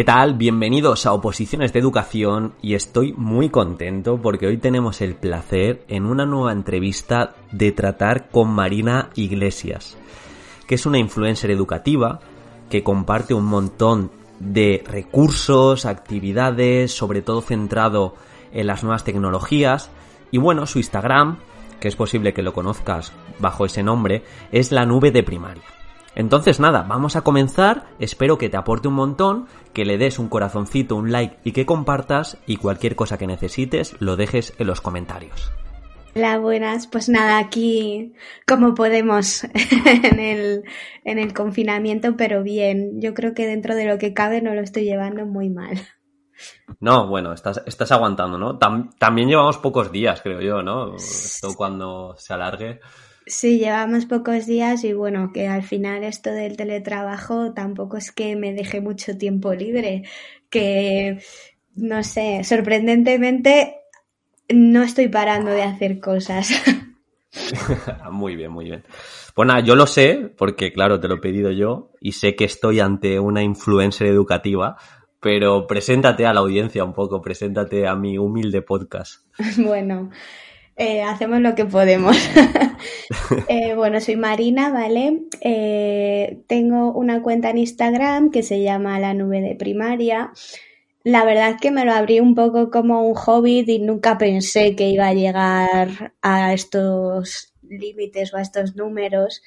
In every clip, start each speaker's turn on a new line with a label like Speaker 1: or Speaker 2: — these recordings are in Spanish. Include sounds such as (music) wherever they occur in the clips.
Speaker 1: ¿Qué tal? Bienvenidos a Oposiciones de Educación y estoy muy contento porque hoy tenemos el placer en una nueva entrevista de tratar con Marina Iglesias, que es una influencer educativa que comparte un montón de recursos, actividades, sobre todo centrado en las nuevas tecnologías y bueno, su Instagram, que es posible que lo conozcas bajo ese nombre, es la nube de primaria. Entonces nada, vamos a comenzar, espero que te aporte un montón, que le des un corazoncito, un like y que compartas y cualquier cosa que necesites lo dejes en los comentarios.
Speaker 2: Hola, buenas. Pues nada, aquí como podemos (laughs) en el, en el confinamiento, pero bien. Yo creo que dentro de lo que cabe no lo estoy llevando muy mal.
Speaker 1: No, bueno, estás, estás aguantando, ¿no? también llevamos pocos días, creo yo, ¿no? Esto cuando se alargue.
Speaker 2: Sí, llevamos pocos días y bueno, que al final esto del teletrabajo tampoco es que me deje mucho tiempo libre, que no sé, sorprendentemente no estoy parando de hacer cosas. (laughs)
Speaker 1: muy bien, muy bien. Bueno, pues yo lo sé, porque claro, te lo he pedido yo, y sé que estoy ante una influencer educativa, pero preséntate a la audiencia un poco, preséntate a mi humilde podcast. (laughs)
Speaker 2: Bueno, eh, hacemos lo que podemos. (laughs) Eh, bueno, soy Marina, ¿vale? Eh, tengo una cuenta en Instagram que se llama La Nube de Primaria. La verdad es que me lo abrí un poco como un hobby y nunca pensé que iba a llegar a estos límites o a estos números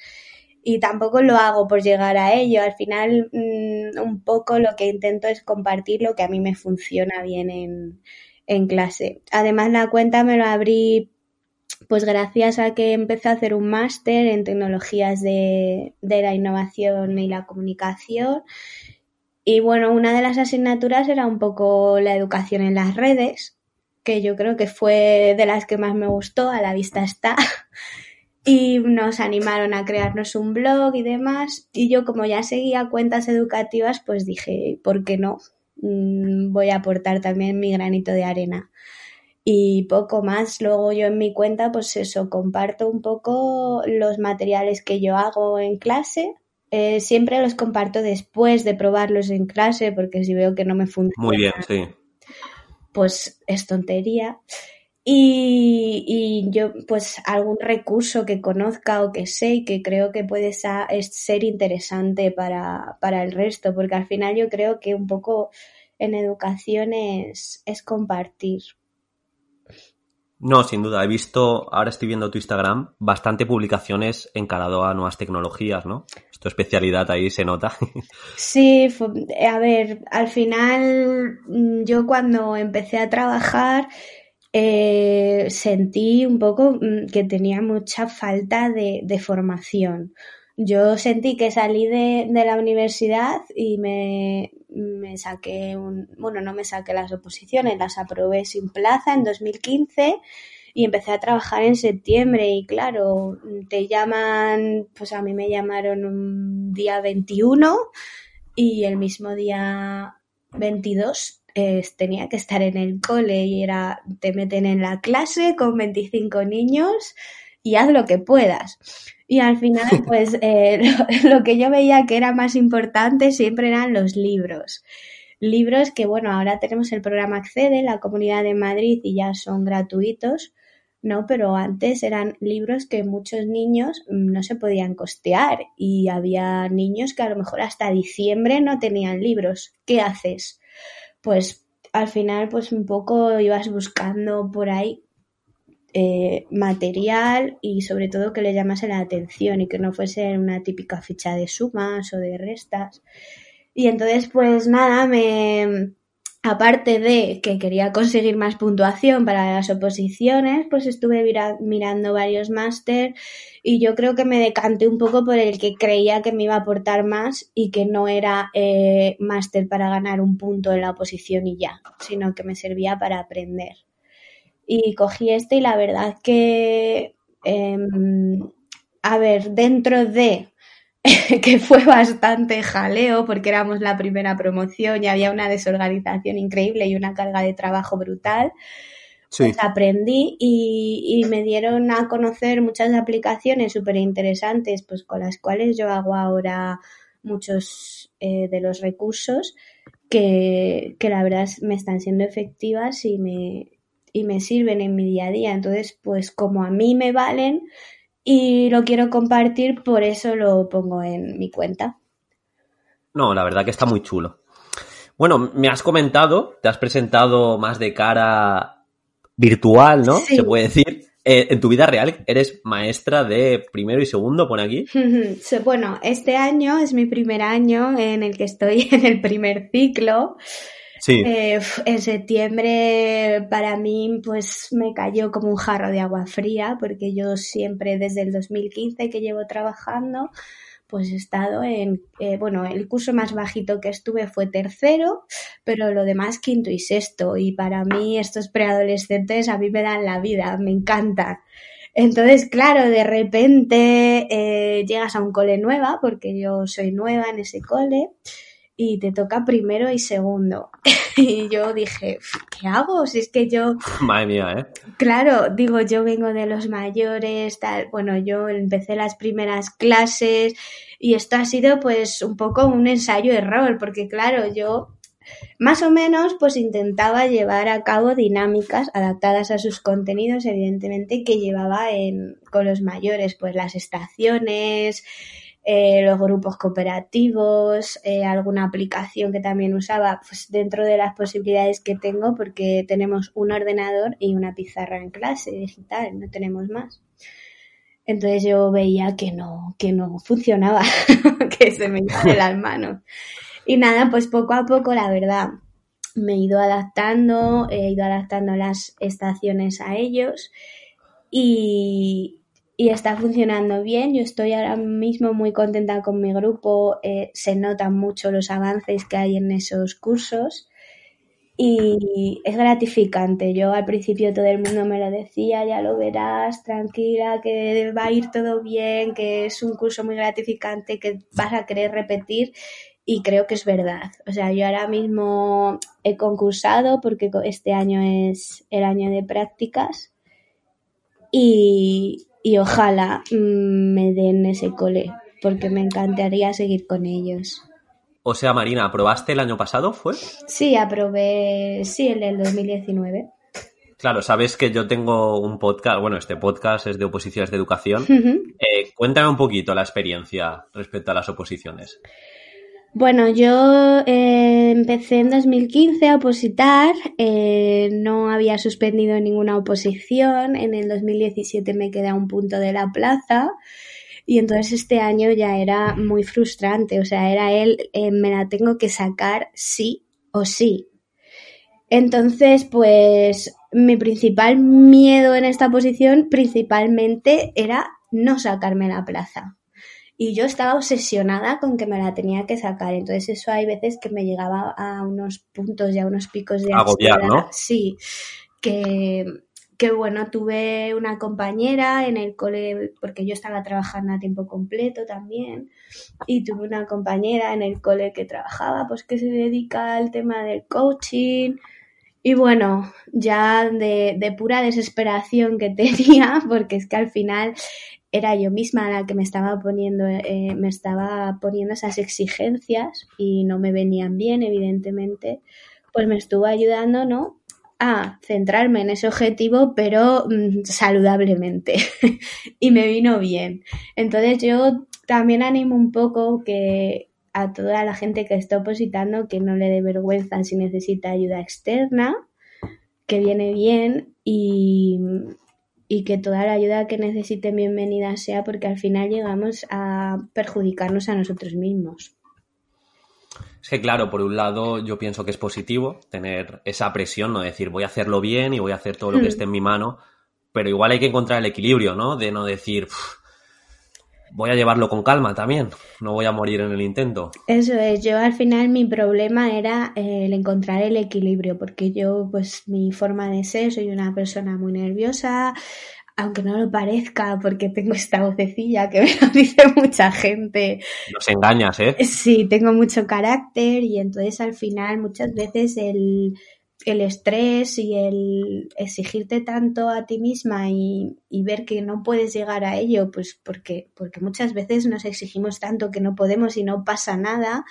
Speaker 2: y tampoco lo hago por llegar a ello. Al final, mm, un poco lo que intento es compartir lo que a mí me funciona bien en, en clase. Además, la cuenta me lo abrí pues gracias a que empecé a hacer un máster en tecnologías de, de la innovación y la comunicación. Y bueno, una de las asignaturas era un poco la educación en las redes, que yo creo que fue de las que más me gustó, a la vista está. (laughs) y nos animaron a crearnos un blog y demás. Y yo como ya seguía cuentas educativas, pues dije, ¿por qué no? Mm, voy a aportar también mi granito de arena. Y poco más, luego yo en mi cuenta, pues eso, comparto un poco los materiales que yo hago en clase. Eh, siempre los comparto después de probarlos en clase, porque si veo que no me funciona.
Speaker 1: Muy bien, sí.
Speaker 2: Pues es tontería. Y, yo, pues, algún recurso que conozca o que sé y que creo que puede ser interesante para, para el resto, porque al final yo creo que un poco en educación es, es compartir.
Speaker 1: No, sin duda. He visto, ahora estoy viendo tu Instagram, bastante publicaciones encarado a nuevas tecnologías, ¿no? Tu especialidad ahí se nota. (laughs)
Speaker 2: Sí, a ver, al final mm, yo cuando empecé a trabajar eh, sentí un poco mm, que tenía mucha falta de, formación. Yo sentí que salí de, la universidad y me, me, saqué un, bueno, no me saqué las oposiciones, las aprobé sin plaza en 2015 y empecé a trabajar en septiembre y claro, te llaman, pues a mí me llamaron un día 21 y el mismo día 22 tenía que estar en el cole y era, te meten en la clase con 25 niños y haz lo que puedas. Y al final, (laughs) pues eh, lo, que yo veía que era más importante siempre eran los libros. Libros que, bueno, ahora tenemos el programa Accede, la Comunidad de Madrid, y ya son gratuitos, ¿no? Pero antes eran libros que muchos niños mm, no se podían costear y había niños que a lo mejor hasta diciembre no tenían libros. ¿Qué haces? pues al final pues un poco ibas buscando por ahí eh, material y sobre todo que le llamase la atención y que no fuese una típica ficha de sumas o de restas. Y entonces pues nada, me aparte de que quería conseguir más puntuación para las oposiciones, pues estuve mirando varios máster y yo creo que me decanté un poco por el que creía que me iba a aportar más y que no era eh, máster para ganar un punto en la oposición y ya, sino que me servía para aprender. Y cogí este y la verdad que, em, a ver, dentro de (laughs) que fue bastante jaleo porque éramos la primera promoción y había una desorganización increíble y una carga de trabajo brutal. Pues aprendí y, me dieron a conocer muchas aplicaciones súper interesantes, pues con las cuales yo hago ahora muchos eh, de los recursos que, que la verdad me están siendo efectivas y me, y me sirven en mi día a día. Entonces, pues como a mí me valen y lo quiero compartir, por eso lo pongo en mi cuenta.
Speaker 1: No, la verdad que está muy chulo. Bueno, me has comentado, te has presentado más de cara virtual, ¿no? Se puede decir. Eh, en tu vida real eres maestra de primero y segundo, pone aquí. (laughs)
Speaker 2: bueno, este año es mi primer año en el que estoy (laughs) en el primer ciclo. Eh, en septiembre para mí pues me cayó como un jarro de agua fría porque yo siempre desde el 2015 que llevo trabajando pues he estado en, eh, bueno, el curso más bajito que estuve fue tercero, pero lo demás quinto y sexto. Y para mí estos preadolescentes a mí me dan la vida, me encantan. Entonces, claro, de repente eh, llegas a un cole nueva, porque yo soy nueva en ese cole, y te toca primero y segundo. (laughs) y yo dije, ¿qué hago? Si es que yo... (laughs)
Speaker 1: Madre mía, ¿eh?
Speaker 2: Claro, digo, yo vengo de los mayores, tal. Bueno, yo empecé las primeras clases y esto ha sido pues un poco un ensayo-error, porque claro, yo más o menos pues intentaba llevar a cabo dinámicas adaptadas a sus contenidos, evidentemente, que llevaba en, con los mayores, pues las estaciones, eh, los grupos cooperativos, eh, alguna aplicación que también usaba pues, dentro de las posibilidades que tengo porque tenemos un ordenador y una pizarra en clase digital, no tenemos más. Entonces yo veía que no, que no funcionaba, (laughs) que se me iba de las manos. Y nada, pues poco a poco, la verdad, me he ido adaptando, he ido adaptando las estaciones a ellos y, y está funcionando bien. Yo estoy ahora mismo muy contenta con mi grupo. Eh, se notan mucho los avances que hay en esos cursos y es gratificante. Yo al principio todo el mundo me lo decía, ya lo verás, tranquila, que va a ir todo bien, que es un curso muy gratificante, que vas a querer repetir y creo que es verdad. O sea, yo ahora mismo he concursado porque este año es el año de prácticas y, y ojalá mm, me den ese cole, porque me encantaría seguir con ellos.
Speaker 1: O sea, Marina, ¿aprobaste el año pasado, fue?
Speaker 2: Sí, aprobé, sí, el del 2019.
Speaker 1: Claro, sabes que yo tengo un podcast, bueno, este podcast es de oposiciones de educación. Eh, cuéntame un poquito la experiencia respecto a las oposiciones.
Speaker 2: Bueno, yo eh, empecé en 2015 a opositar, eh, no había suspendido ninguna oposición, en el 2017 me quedé a un punto de la plaza y entonces este año ya era muy frustrante, o sea, era él, eh, me la tengo que sacar sí o sí. Entonces, pues mi principal miedo en esta posición principalmente era no sacarme la plaza y yo estaba obsesionada con que me la tenía que sacar. Entonces eso hay veces que me llegaba a unos puntos y a unos picos de
Speaker 1: Agobiar, ¿no?
Speaker 2: Sí, que, que bueno, tuve una compañera en el cole, porque yo estaba trabajando a tiempo completo también, y tuve una compañera en el cole que trabajaba, pues que se dedica al tema del coaching. Y bueno, ya de, de pura desesperación que (laughs) tenía, porque es que al final era yo misma la que me estaba poniendo, eh, me estaba poniendo esas exigencias y no me venían bien, evidentemente, pues me estuvo ayudando, ¿no? A centrarme en ese objetivo, pero mm, saludablemente. (laughs) y me vino bien. Entonces yo también animo un poco que a toda la gente que está opositando que no le dé vergüenza si necesita ayuda externa, que viene bien y, y que toda la ayuda que necesiten bienvenida sea porque al final llegamos a perjudicarnos a nosotros mismos.
Speaker 1: Es que claro, por un lado yo pienso que es positivo tener esa presión, no decir voy a hacerlo bien y voy a hacer todo lo que hmm. esté en mi mano, pero igual hay que encontrar el equilibrio, ¿no? De no decir voy a llevarlo con calma también, no voy a morir en el intento.
Speaker 2: Eso es, yo al final mi problema era eh, el encontrar el equilibrio, porque yo pues mi forma de ser, soy una persona muy nerviosa, aunque no lo parezca, porque tengo esta vocecilla que me lo (laughs) dice mucha gente.
Speaker 1: Nos engañas, ¿eh?
Speaker 2: Sí, tengo mucho carácter y entonces al final muchas veces el el estrés y el exigirte tanto a ti misma y, ver que no puedes llegar a ello, pues porque, porque muchas veces nos exigimos tanto que no podemos y no pasa nada,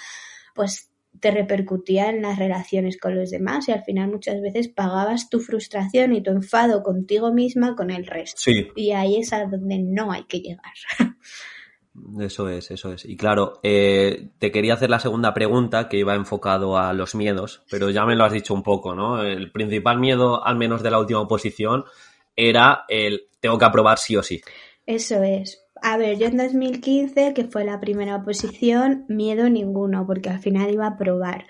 Speaker 2: pues te repercutía en las relaciones con los demás y al final muchas veces pagabas tu frustración y tu enfado contigo misma con el resto.
Speaker 1: Sí.
Speaker 2: Y ahí es a donde no hay que llegar. (laughs)
Speaker 1: Eso es, eso es. Y claro, eh, te quería hacer la segunda pregunta que iba enfocado a los miedos, pero ya me lo has dicho un poco, ¿no? El principal miedo, al menos de la última oposición, era el tengo que aprobar sí o sí.
Speaker 2: Eso es. A ver, yo en 2015, que fue la primera oposición, miedo ninguno, porque al final iba a probar.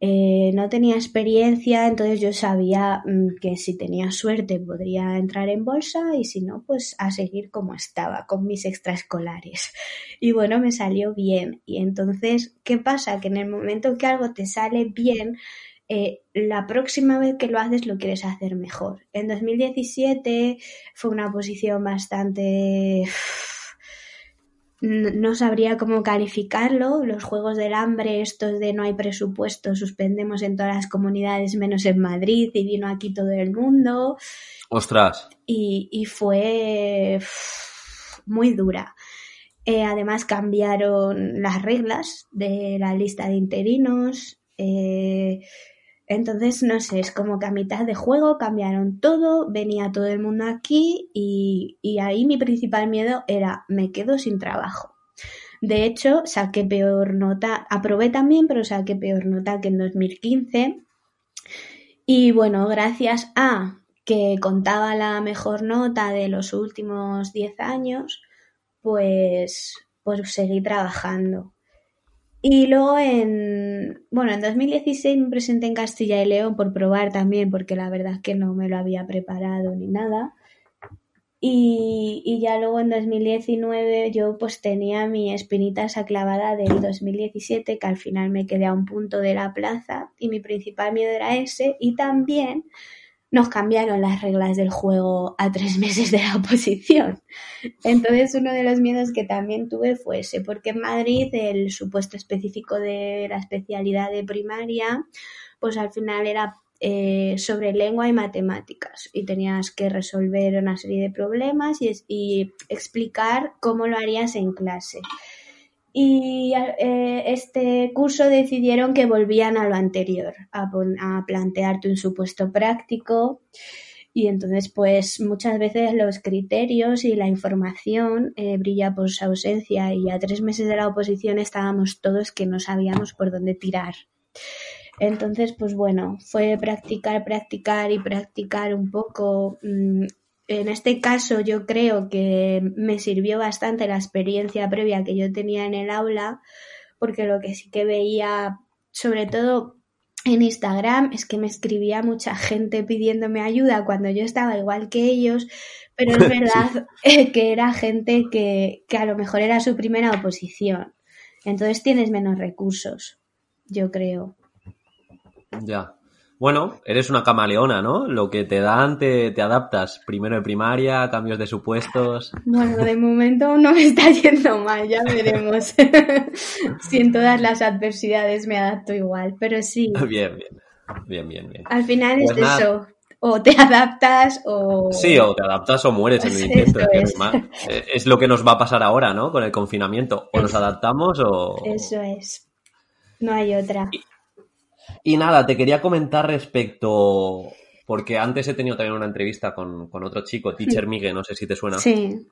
Speaker 2: Eh, no tenía experiencia, entonces yo sabía mm, que si tenía suerte podría entrar en bolsa y si no, pues a seguir como estaba, con mis extraescolares. (laughs) Y bueno, me salió bien. Y entonces, ¿qué pasa? Que en el momento que algo te sale bien, eh, la próxima vez que lo haces lo quieres hacer mejor. En 2017 fue una posición bastante (sighs) no sabría cómo calificarlo. Los Juegos del Hambre, estos de no hay presupuesto, suspendemos en todas las comunidades menos en Madrid y vino aquí todo el mundo.
Speaker 1: Ostras.
Speaker 2: Y, fue muy dura. Eh, además cambiaron las reglas de la lista de interinos. Eh, entonces, no sé, es como que a mitad de juego cambiaron todo, venía todo el mundo aquí y, ahí mi principal miedo era me quedo sin trabajo. De hecho, saqué peor nota, aprobé también, pero saqué peor nota que en 2015. Y bueno, gracias a que contaba la mejor nota de los últimos 10 años, pues, pues seguí trabajando. Y luego en, bueno, en 2016 me presenté en Castilla y León por probar también, porque la verdad es que no me lo había preparado ni nada. Y, y ya luego en 2019 yo pues tenía mi espinita esa clavada del 2017, que al final me quedé a un punto de la plaza y mi principal miedo era ese. Y también nos cambiaron las reglas del juego a tres (laughs) meses de la oposición. Entonces uno de los miedos que también tuve fue ese, porque en Madrid el supuesto específico de la especialidad de primaria, pues al final era eh, sobre lengua y matemáticas y tenías que resolver una serie de problemas y, y explicar cómo lo harías en clase y eh, este curso decidieron que volvían a lo anterior, a, plantearte un supuesto práctico y entonces pues muchas veces los criterios y la información eh, brilla por su ausencia y a tres meses de la oposición estábamos todos que no sabíamos por dónde tirar. Entonces, pues bueno, fue practicar, practicar y practicar un poco mm, en este caso yo creo que me sirvió bastante la experiencia previa que yo tenía en el aula, porque lo que sí que veía, sobre todo en Instagram, es que me escribía mucha gente pidiéndome ayuda cuando yo estaba igual que ellos, pero es (laughs) verdad (laughs) que era gente que, que a lo mejor era su primera oposición. Entonces tienes menos recursos, yo creo.
Speaker 1: Ya. Bueno, eres una camaleona, ¿no? Lo que te dan, te, te, adaptas. Primero de primaria, cambios de supuestos.
Speaker 2: Bueno, de momento no me está (laughs) yendo mal, ya veremos. (laughs) si en todas las adversidades me adapto igual, pero sí. (laughs)
Speaker 1: Bien, bien. Bien, bien, bien.
Speaker 2: Al final es pues eso. O te adaptas o.
Speaker 1: Sí, o te adaptas o mueres en el intento. Es. Eh, es lo que nos va a pasar ahora, ¿no? Con el confinamiento. O nos adaptamos o.
Speaker 2: Eso es. No hay otra.
Speaker 1: Y nada, te quería comentar respecto, porque antes he tenido también una entrevista con, otro chico, Teacher Miguel, no sé si te suena.
Speaker 2: Sí.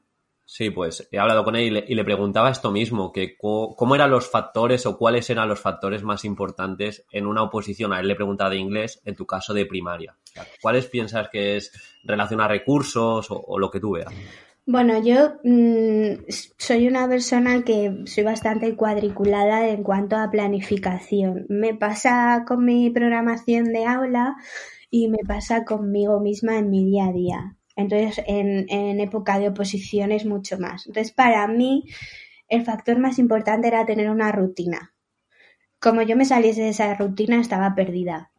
Speaker 1: Sí, pues he hablado con él y le, preguntaba esto mismo, que cómo eran los factores o cuáles eran los factores más importantes en una oposición. A él le preguntaba de inglés, en tu caso de primaria. ¿Cuáles piensas que es relación a recursos o lo que tú veas?
Speaker 2: Bueno, yo mm, soy una persona que soy bastante cuadriculada en cuanto a planificación. Me pasa con mi programación de aula y me pasa conmigo misma en mi día a día. Entonces, en, en época de oposiciones mucho más. Entonces, para mí, el factor más importante era tener una rutina. Como yo me saliese de esa rutina, estaba perdida.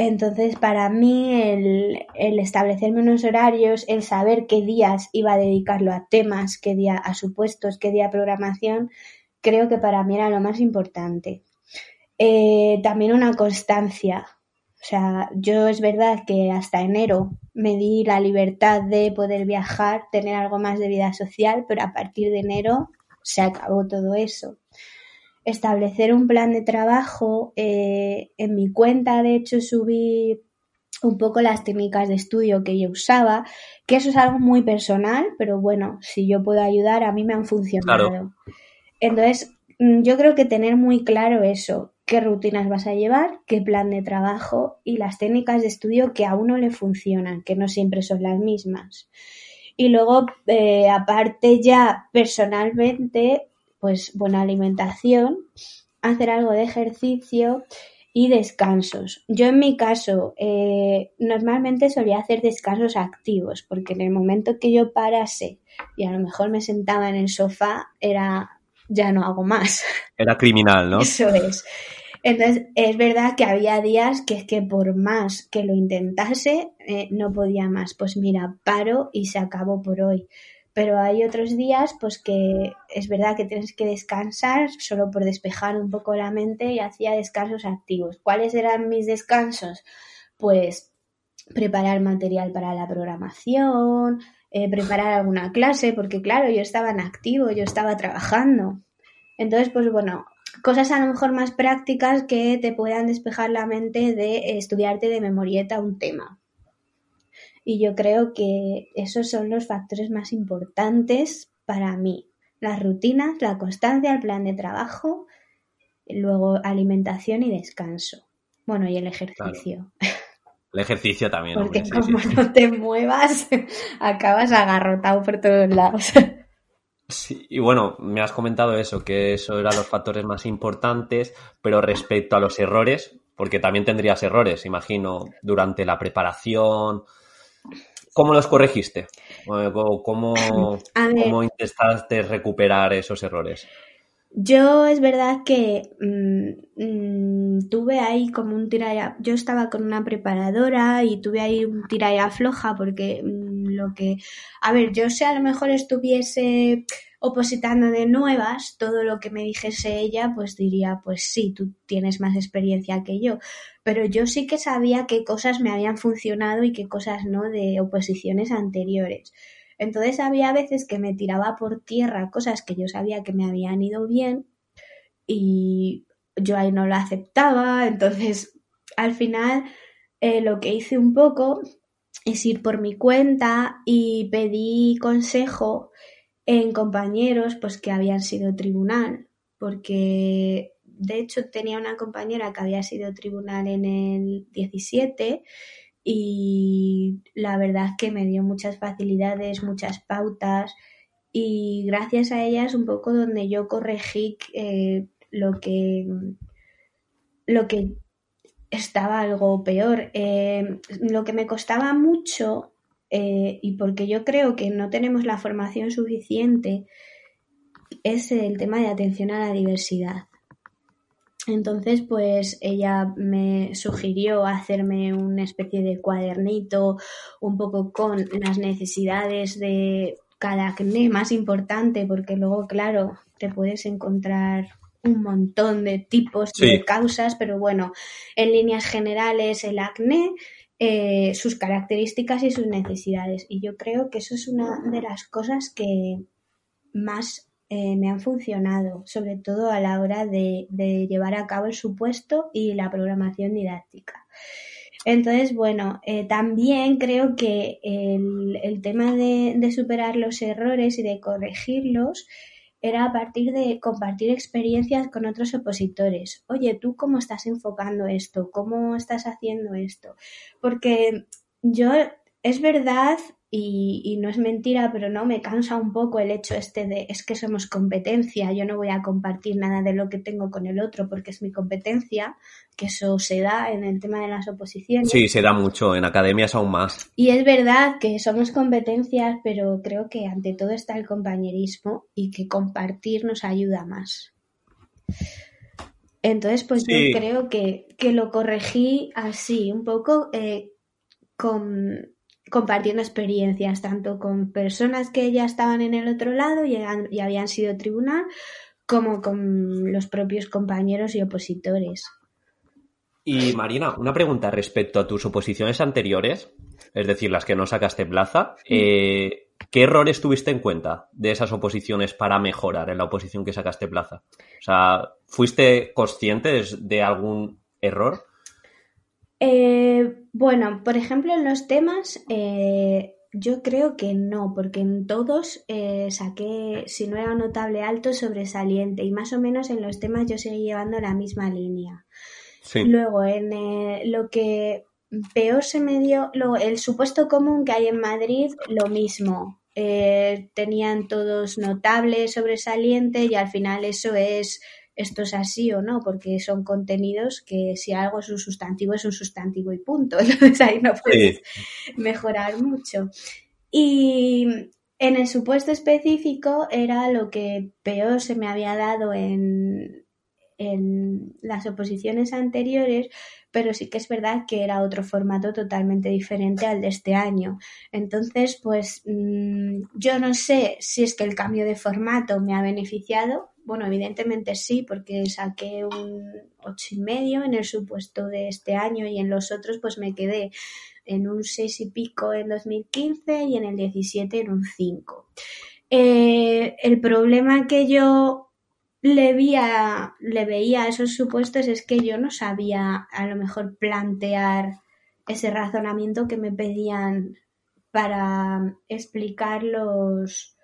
Speaker 2: Entonces, para mí, el, establecerme unos horarios, el saber qué días iba a dedicarlo a temas, qué día a supuestos, qué día a programación, creo que para mí era lo más importante. Eh, también una constancia. O sea, yo es verdad que hasta enero me di la libertad de poder viajar, tener algo más de vida social, pero a partir de enero se acabó todo eso. Establecer un plan de trabajo. Eh, en mi cuenta, de hecho, subí un poco las técnicas de estudio que yo usaba, que eso es algo muy personal, pero bueno, si yo puedo ayudar, a mí me han funcionado. Entonces, mm, yo creo que tener muy claro eso, qué rutinas vas a llevar, qué plan de trabajo y las técnicas de estudio que a uno le funcionan, que no siempre son las mismas. Y luego, eh, aparte ya personalmente, pues buena alimentación, hacer algo de ejercicio y descansos. Yo en mi caso eh, normalmente solía hacer descansos activos porque en el momento que yo parase y a lo mejor me sentaba en el sofá era ya no hago más. (laughs)
Speaker 1: Era criminal, ¿no?
Speaker 2: Eso es. Entonces, es verdad que había días que es que por más que lo intentase, eh, no podía más. Pues mira, paro y se acabó por hoy. Pero hay otros días, pues que es verdad que tienes que descansar solo por despejar un poco la mente y hacía descansos activos. ¿Cuáles eran mis descansos? Pues preparar material para la programación, eh, preparar alguna clase, porque claro, yo estaba en activo, yo estaba trabajando. Entonces, pues bueno, cosas a lo mejor más prácticas que te puedan despejar la mente de estudiarte de memorieta un tema. Y yo creo que esos son los factores más importantes para mí. Las rutinas, la constancia, el plan de trabajo, luego alimentación y descanso. Bueno, y el ejercicio.
Speaker 1: El ejercicio también.
Speaker 2: Porque como no te muevas, (laughs) acabas agarrotado por todos lados. (laughs)
Speaker 1: Sí, y bueno, me has comentado eso, que eso eran los factores más importantes, pero respecto a los errores, porque también tendrías errores, imagino, durante la preparación. ¿Cómo los corregiste? ¿Cómo, (clears throat) cómo intentaste recuperar esos errores?
Speaker 2: Yo es verdad que mm, mm, tuve ahí como un tira Yo estaba con una preparadora y tuve ahí un tira floja porque mm, lo que. A ver, yo sé a lo mejor estuviese opositando de nuevas, todo lo que me dijese ella, pues diría, pues sí, tú tienes más experiencia que yo. Pero yo sí que sabía qué cosas me habían funcionado y qué cosas no de oposiciones anteriores. Entonces había veces que me tiraba por tierra cosas que yo sabía que me habían ido bien y yo ahí no lo aceptaba. Entonces al final eh, lo que hice un poco es ir por mi cuenta y pedí consejo en compañeros pues que habían sido tribunal porque de hecho tenía una compañera que había sido tribunal en el 17 y la verdad que me dio muchas facilidades, muchas pautas y gracias a ellas un poco donde yo corregí eh, lo que lo que estaba algo peor. Eh, lo que me costaba mucho eh, y porque yo creo que no tenemos la formación suficiente es el tema de atención a la diversidad. Entonces, pues ella me sugirió hacerme una especie de cuadernito un poco con las necesidades de cada acné más importante, porque luego, claro, te puedes encontrar un montón de tipos de causas, pero bueno, en líneas generales el acné, eh, sus características y sus necesidades. Y yo creo que eso es una de las cosas que más eh, me han funcionado, sobre todo a la hora de, llevar a cabo el supuesto y la programación didáctica. Entonces, bueno, eh, también creo que el, tema de, de, superar los errores y de corregirlos era a partir de compartir experiencias con otros opositores. Oye, ¿tú cómo estás enfocando esto? ¿Cómo estás haciendo esto? Porque yo, es verdad y, no es mentira, pero no me cansa un poco el hecho este de es que somos competencia, yo no voy a compartir nada de lo que tengo con el otro porque es mi competencia, que eso se da en el tema de las oposiciones.
Speaker 1: Sí, se da mucho, en academias aún más.
Speaker 2: Y es verdad que somos competencias, pero creo que ante todo está el compañerismo y que compartir nos ayuda más. Entonces, pues yo creo que, lo corregí así, un poco eh, con compartiendo experiencias, tanto con personas que ya estaban en el otro lado y, y habían sido tribunal, como con los propios compañeros y opositores.
Speaker 1: Y Marina, una pregunta respecto a tus oposiciones anteriores, es decir, las que no sacaste plaza. Eh, ¿qué errores tuviste en cuenta de esas oposiciones para mejorar en la oposición que sacaste plaza? O sea, ¿fuiste consciente de algún error?
Speaker 2: Eh, bueno, por ejemplo, en los temas, eh, yo creo que no, porque en todos eh, saqué, si no era notable alto, sobresaliente, y más o menos en los temas yo seguí llevando la misma línea. Luego, en lo que peor se me dio, luego, el supuesto común que hay en Madrid, lo mismo. tenían todos notable, sobresaliente, y al final eso es esto es así o no, porque son contenidos que si algo es un sustantivo es un sustantivo y punto. (laughs) Entonces ahí no puedes mejorar mucho. Y en el supuesto específico era lo que peor se me había dado en, en las oposiciones anteriores, pero sí que es verdad que era otro formato totalmente diferente al de este año. Entonces, pues mm, yo no sé si es que el cambio de formato me ha beneficiado bueno, evidentemente sí, porque saqué un ocho y medio en el supuesto de este año y en los otros pues me quedé en un seis y pico en 2015 y en el 17 en un 5. Eh, el problema que yo le, veía, le veía esos supuestos es que yo no sabía a lo mejor plantear ese razonamiento que me pedían para explicar los,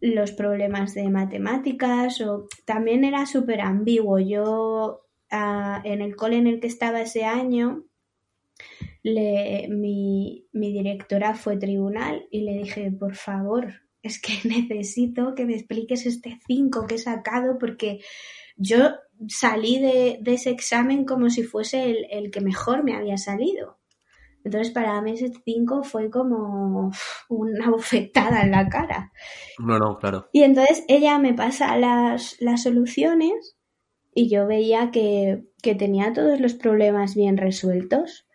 Speaker 2: los problemas de matemáticas o también era súper ambiguo. Yo ah, en el cole en el que estaba ese año, mi, mi directora fue tribunal y le dije, por favor, es que (laughs) necesito que me expliques este 5 que he sacado porque yo salí de, ese examen como si fuese el, el, que mejor me había salido. Entonces para mí ese 5 fue como una (laughs) bofetada en la cara.
Speaker 1: No, no, claro.
Speaker 2: Y entonces ella me pasa las, las soluciones y yo veía que, que, tenía todos los problemas bien resueltos.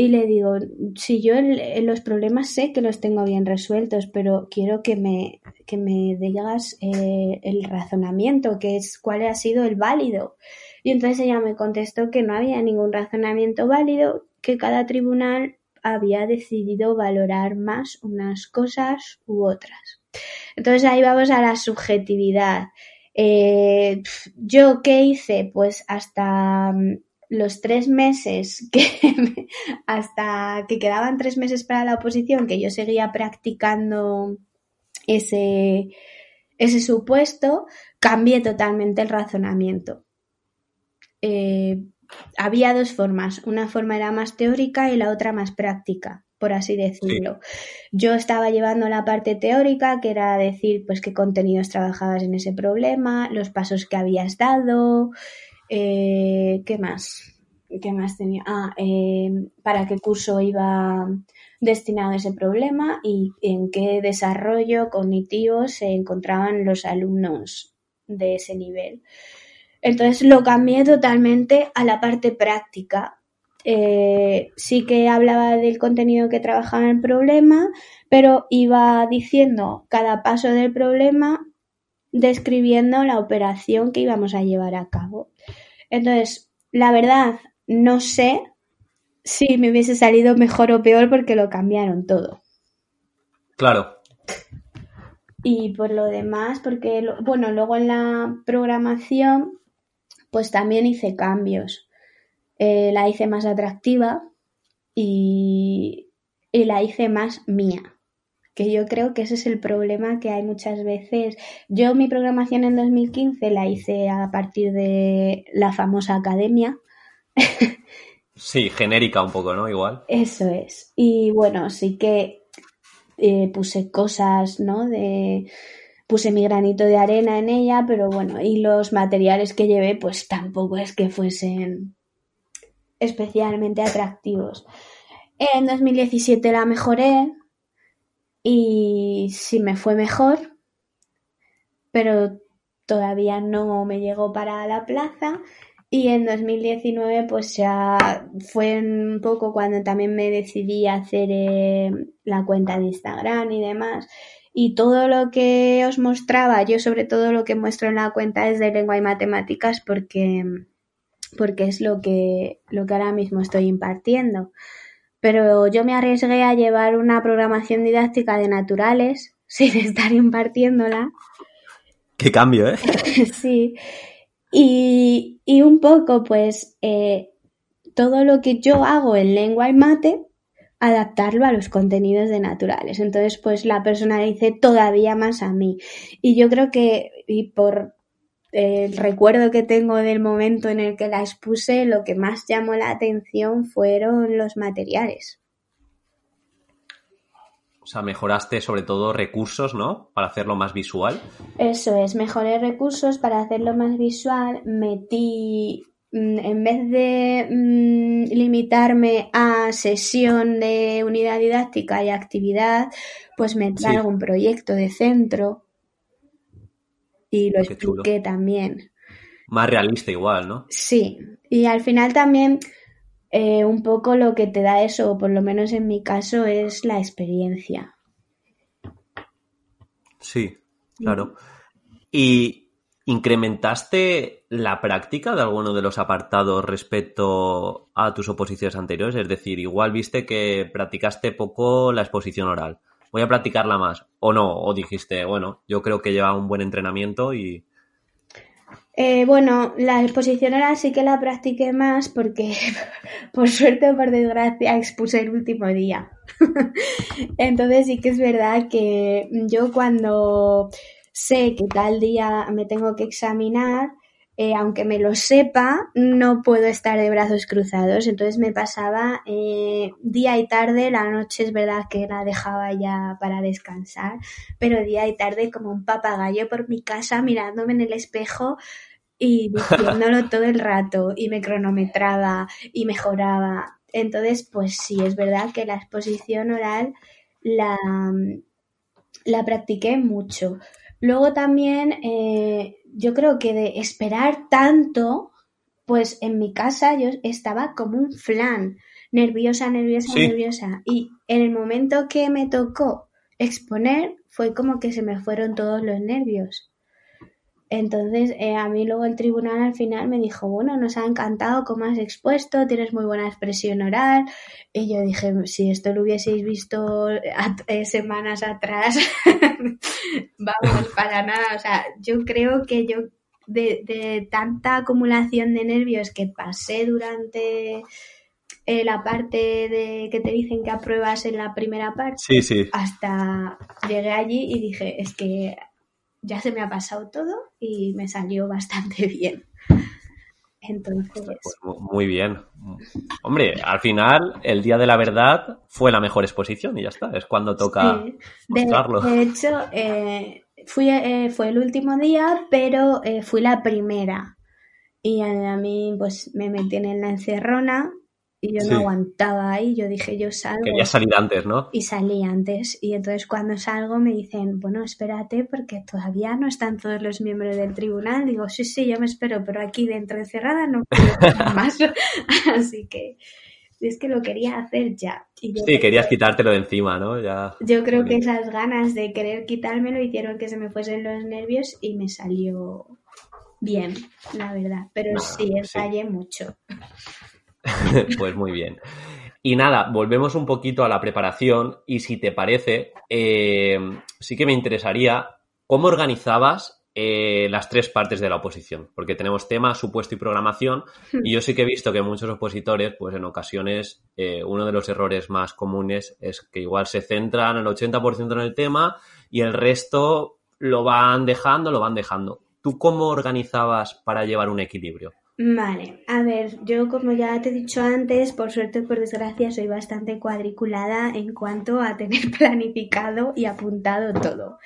Speaker 2: Y le digo, si yo los problemas sé que los tengo bien resueltos, pero quiero que me, que me digas eh, el razonamiento, que es cuál ha sido el válido. Y entonces ella me contestó que no había ningún razonamiento válido, que cada tribunal había decidido valorar más unas cosas u otras. Entonces ahí vamos a la subjetividad. Eh, ¿Yo qué hice? Pues hasta mm, los tres meses que (laughs) hasta que quedaban tres meses para la oposición, que yo seguía practicando ese, ese supuesto, cambié totalmente el razonamiento. Eh, había dos formas. Una forma era más teórica y la otra más práctica, por así decirlo. Yo estaba llevando la parte teórica, que era decir, pues, qué contenidos trabajabas en ese problema, los pasos que habías dado, eh, ¿qué más? ¿Qué más tenía? Ah, eh, para qué curso iba destinado ese problema y en qué desarrollo cognitivo se encontraban los alumnos de ese nivel. Entonces lo cambié totalmente a la parte práctica. Eh, sí que hablaba del contenido que trabajaba en el problema, pero iba diciendo cada paso del problema, describiendo la operación que íbamos a llevar a cabo. Entonces, la verdad, no sé si me hubiese salido mejor o peor porque lo cambiaron todo.
Speaker 1: Claro.
Speaker 2: Y por lo demás, porque, bueno, luego en la programación pues también hice cambios. Eh, la hice más atractiva y, y la hice más mía que yo creo que ese es el problema que hay muchas veces. Yo mi programación en 2015 la hice a partir de la famosa academia.
Speaker 1: Sí, genérica un poco, ¿no? Igual.
Speaker 2: Eso es. Y bueno, sí que eh, puse cosas, ¿no? De puse mi granito de arena en ella, pero bueno, y los materiales que llevé pues tampoco es que fuesen especialmente atractivos. En 2017 la mejoré y sí me fue mejor, pero todavía no me llegó para la plaza. Y en 2019 pues ya fue un poco cuando también me decidí a hacer eh, la cuenta de Instagram y demás y todo lo que os mostraba, yo sobre todo lo que muestro en la cuenta es de lengua y matemáticas porque, porque es lo que, lo que ahora mismo estoy impartiendo. Pero yo me arriesgué a llevar una programación didáctica de naturales (laughs) sin estar impartiéndola.
Speaker 1: Qué cambio, ¿eh? (laughs)
Speaker 2: sí. Y, y, un poco, pues, eh, todo lo que yo hago en lengua y mate, adaptarlo a los contenidos de naturales. Entonces, pues la personalicé todavía más a mí. Y yo creo que, y por el recuerdo que tengo del momento en el que la expuse, lo que más llamó la atención fueron los materiales.
Speaker 1: O sea, mejoraste sobre todo recursos, ¿no? Para hacerlo más visual.
Speaker 2: Eso es, mejoré recursos para hacerlo más visual. Metí, mm, en vez de mm, limitarme a sesión de unidad didáctica y actividad, pues metí algún proyecto de centro y lo expliqué también.
Speaker 1: Más realista igual, ¿no?
Speaker 2: Sí, y al final también eh, un poco lo que te da eso, o por lo menos en mi caso, es la experiencia.
Speaker 1: Sí, claro. ¿Y incrementaste la práctica de alguno de los apartados respecto a tus oposiciones anteriores? Es decir, igual viste que practicaste poco la exposición oral voy a practicarla más. O no, o dijiste, bueno, yo creo que lleva un buen entrenamiento y...
Speaker 2: Eh, bueno, la exposición oral sí que la practiqué más porque, (laughs) por suerte o por desgracia, expuse el último día. (laughs) Entonces sí que es verdad que yo cuando sé que tal día me tengo que examinar, eh, aunque me lo sepa, no puedo estar de brazos cruzados. Entonces me pasaba eh, día y tarde, la noche es verdad que la dejaba ya para descansar, pero día y tarde como un papagayo por mi casa mirándome en el espejo y (laughs) diciéndolo todo el rato y me cronometraba y mejoraba. Entonces, pues sí, es verdad que la exposición oral la, la practiqué mucho. Luego también eh, yo creo que de esperar tanto, pues en mi casa yo estaba como un flan, nerviosa, nerviosa, nerviosa. Y en el momento que me tocó exponer, fue como que se me fueron todos los nervios. Entonces, eh, a mí luego el tribunal al final me dijo, bueno, nos ha encantado cómo has expuesto, tienes muy buena expresión oral. Y yo dije, si esto lo hubieseis visto eh, semanas atrás, (laughs) vamos, para nada. O sea, yo creo que yo, de, tanta acumulación de nervios que pasé durante eh, la parte de que te dicen que apruebas en la primera parte,
Speaker 1: sí, sí.
Speaker 2: hasta llegué allí y dije, es que ya se me ha pasado todo y me salió bastante (laughs) bien. Entonces. Pues
Speaker 1: muy bien. Hombre, al final, el día de la verdad fue la mejor exposición y ya está. Es cuando toca mostrarlo.
Speaker 2: De, hecho, eh, fui, eh, fue el último día, pero eh, fui la primera. Y a, a, mí, pues me metí en la encerrona y yo no aguantaba ahí, yo dije, yo salgo.
Speaker 1: Quería salir antes, ¿no?
Speaker 2: Y salí antes. Y entonces cuando salgo me dicen, bueno, espérate porque todavía no están todos los miembros del tribunal. Digo, sí, sí, yo me espero, pero aquí dentro encerrada no puedo (laughs) más. (laughs) Así que es que lo quería hacer ya.
Speaker 1: sí, querías quitártelo de encima, ¿no? Ya...
Speaker 2: Yo creo que esas ganas de querer quitármelo hicieron que se me fuesen los nervios y me salió bien, la verdad. Pero sí, ensayé mucho. (laughs)
Speaker 1: pues muy bien. Y nada, volvemos un poquito a la preparación y si te parece, eh, sí que me interesaría cómo organizabas eh, las tres partes de la oposición, porque tenemos tema, supuesto y programación, hmm. y yo sí que he visto que muchos opositores, pues en ocasiones, eh, uno de los errores más comunes es que igual se centran el 80% en el tema y el resto lo van dejando, lo van dejando. ¿Tú cómo organizabas para llevar un equilibrio?
Speaker 2: Vale, a ver, yo como ya te he dicho antes, por suerte o por desgracia, soy bastante cuadriculada en cuanto a tener (laughs) planificado y apuntado todo.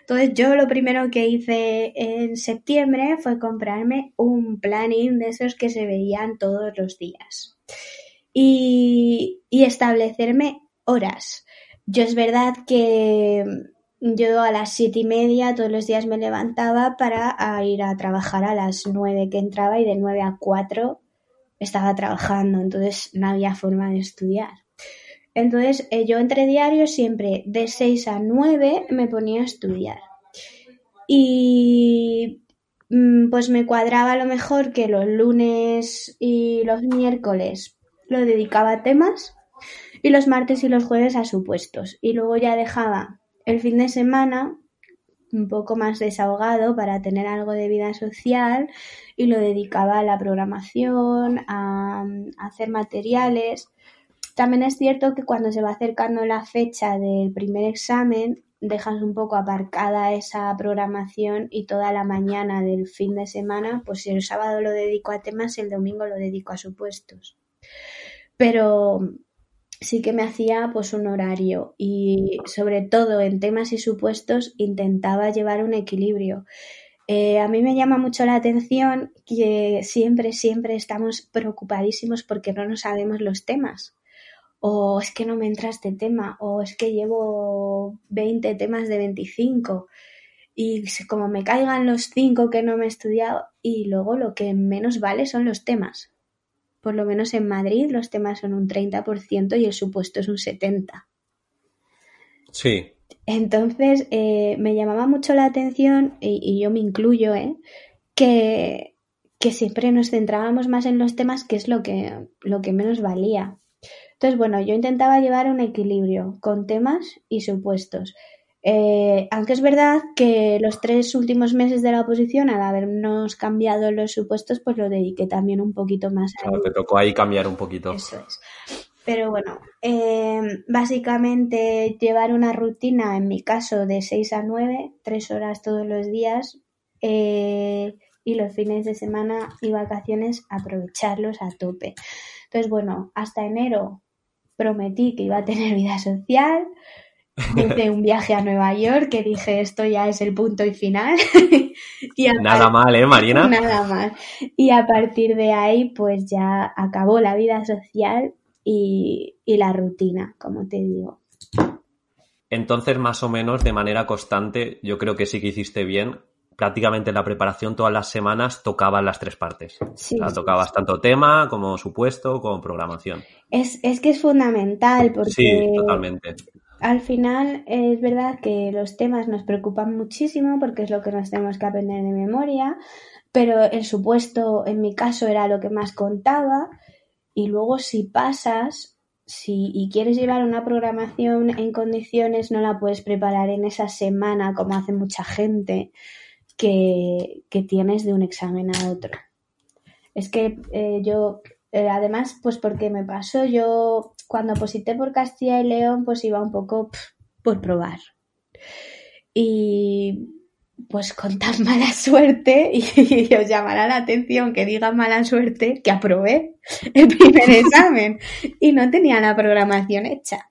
Speaker 2: Entonces yo lo primero que hice en septiembre fue comprarme un planning de esos que se veían todos los días y, y establecerme horas. Yo es verdad que yo a las siete y media todos los días me levantaba para ir a trabajar a las nueve que entraba y de nueve a cuatro estaba trabajando, entonces no había forma de estudiar. Entonces eh, yo entre diarios siempre de seis a nueve me ponía a estudiar. Y mm, pues me cuadraba a lo mejor que los lunes y los miércoles lo dedicaba a temas y los martes y los jueves a supuestos. Y luego ya dejaba el fin de semana un poco más desahogado para tener algo de vida social y lo dedicaba a la programación, a, hacer materiales. También es cierto que cuando se va acercando la fecha del primer examen, dejas un poco aparcada esa programación y toda la mañana del fin de semana, pues el sábado lo dedico a temas, el domingo lo dedico a supuestos. Pero sí que me hacía pues un horario y sobre todo en temas y supuestos intentaba llevar un equilibrio. Eh, a mí me llama mucho la atención que siempre, siempre estamos preocupadísimos porque no nos sabemos los temas. O es que no me entra este tema, o es que llevo 20 temas de 25 y como me caigan los 5 que no me he estudiado y luego lo que menos vale son los temas por lo menos en Madrid los temas son un 30% y el supuesto es un 70%.
Speaker 1: Sí.
Speaker 2: Entonces eh, me llamaba mucho la atención, y, yo me incluyo, ¿eh? que, que, siempre nos centrábamos más en los temas, que es lo que, lo que menos valía. Entonces, bueno, yo intentaba llevar un equilibrio con temas y supuestos. Eh, aunque es verdad que los tres últimos meses de la oposición, al habernos cambiado los supuestos, pues lo dediqué también un poquito más
Speaker 1: a... Claro, te tocó ahí cambiar un poquito.
Speaker 2: Eso es. Pero bueno, eh, básicamente llevar una rutina, en mi caso, de 6 a 9, tres horas todos los días, eh, y los fines de semana y vacaciones aprovecharlos a tope. Entonces, bueno, hasta enero prometí que iba a tener vida social, Hice un viaje a Nueva York que dije esto ya es el punto y final. (laughs)
Speaker 1: y nada mal, ¿eh, Marina? (laughs)
Speaker 2: Nada mal. Y a partir de ahí, pues ya acabó la vida social y, y la rutina, como te digo.
Speaker 1: Entonces, más o menos de manera constante, yo creo que sí que hiciste bien. Prácticamente la preparación todas las semanas tocaban las tres partes. Sí, o sea, tocabas tanto tema como supuesto, como programación.
Speaker 2: Es, es que es fundamental porque...
Speaker 1: Sí, totalmente
Speaker 2: al final es verdad que los temas nos preocupan muchísimo porque es lo que nos tenemos que aprender de memoria, pero el supuesto en mi caso era lo que más contaba y luego si pasas si y quieres llevar una programación en condiciones no la puedes preparar en esa semana como hace mucha gente que, tienes de un examen a otro. Es que eh, yo eh, además, pues porque me pasó, yo cuando posité por Castilla y León, pues iba un poco por probar. Y pues con tan (laughs) mala suerte, y, os llamará la atención que diga mala suerte, que aprobé el primer (laughs) examen y no tenía la programación hecha.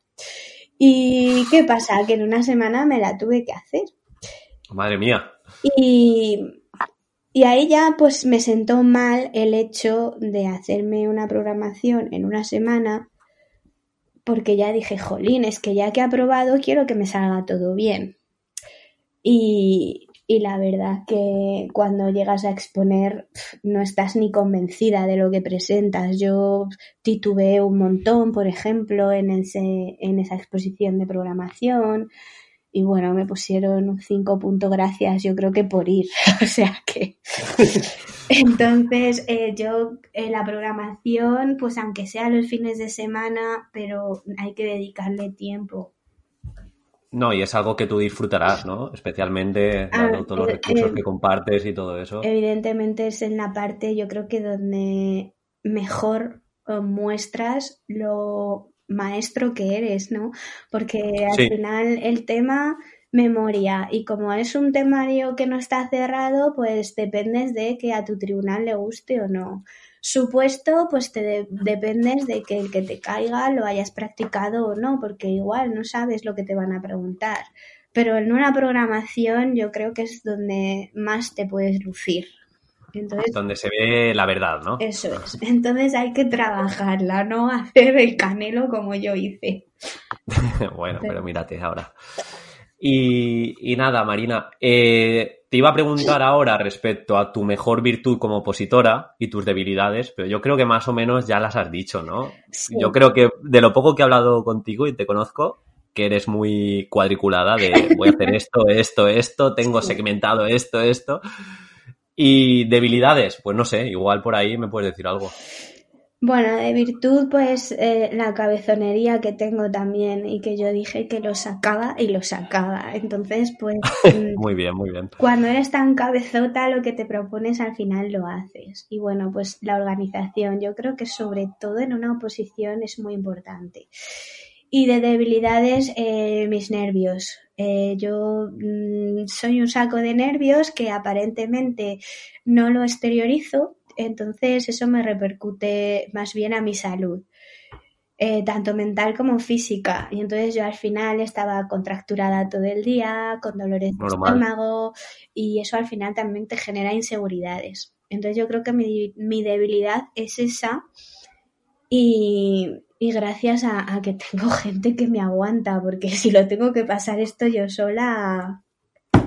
Speaker 2: ¿Y qué pasa? Que en una semana me la tuve que hacer.
Speaker 1: Madre mía.
Speaker 2: Y y ahí ya pues me sentó mal el hecho de hacerme una programación en una semana porque ya dije, jolín, es que ya que he aprobado quiero que me salga todo bien. Y, y la verdad que cuando llegas a exponer no estás ni convencida de lo que presentas. Yo titubeé un montón, por ejemplo, en, ese, en esa exposición de programación y bueno, me pusieron un 5 puntos gracias, yo creo que por ir. (laughs) o sea que. (laughs) Entonces, eh, yo en la programación, pues aunque sea los fines de semana, pero hay que dedicarle tiempo.
Speaker 1: No, y es algo que tú disfrutarás, ¿no? Especialmente ah, todos los eh, recursos eh, que compartes y todo eso.
Speaker 2: Evidentemente es en la parte, yo creo que donde mejor muestras lo maestro que eres, ¿no? Porque al final el tema memoria y como es un temario que no está cerrado, pues dependes de que a tu tribunal le guste o no. Supuesto, pues te dependes de que el que te caiga lo hayas practicado o no, porque igual no sabes lo que te van a preguntar. Pero en una programación yo creo que es donde más te puedes lucir.
Speaker 1: Entonces, donde se ve la verdad, ¿no?
Speaker 2: Eso es. Entonces hay que trabajarla, no hacer el canelo como yo hice. (laughs)
Speaker 1: bueno, pero, mírate ahora. Y, nada, Marina, eh, te iba a preguntar ahora respecto a tu mejor virtud como opositora y tus debilidades, pero yo creo que más o menos ya las has dicho, ¿no? Yo creo que de lo poco que he hablado contigo y te conozco, que eres muy cuadriculada de voy a hacer (laughs) esto, esto, esto, tengo segmentado esto, esto. Y debilidades, pues no sé, igual por ahí me puedes decir algo.
Speaker 2: Bueno, de virtud, pues eh, la cabezonería que tengo también y que yo dije que lo sacaba y lo sacaba. Entonces, pues... (laughs)
Speaker 1: Mm, muy bien, muy bien.
Speaker 2: Cuando eres tan cabezota, lo que te propones al final lo haces. Y bueno, pues la organización, yo creo que sobre todo en una oposición es muy importante. Y de debilidades, eh, mis nervios. Eh, yo mm, soy un saco de nervios que aparentemente no lo exteriorizo, entonces eso me repercute más bien a mi salud. Eh, tanto mental como física. Y entonces yo al final estaba contracturada todo el día, con dolores de estómago, y eso al final también te genera inseguridades. Entonces yo creo que mi, debilidad es esa, y, gracias a, a, que tengo (laughs) gente que me aguanta, porque si lo tengo que pasar esto yo sola,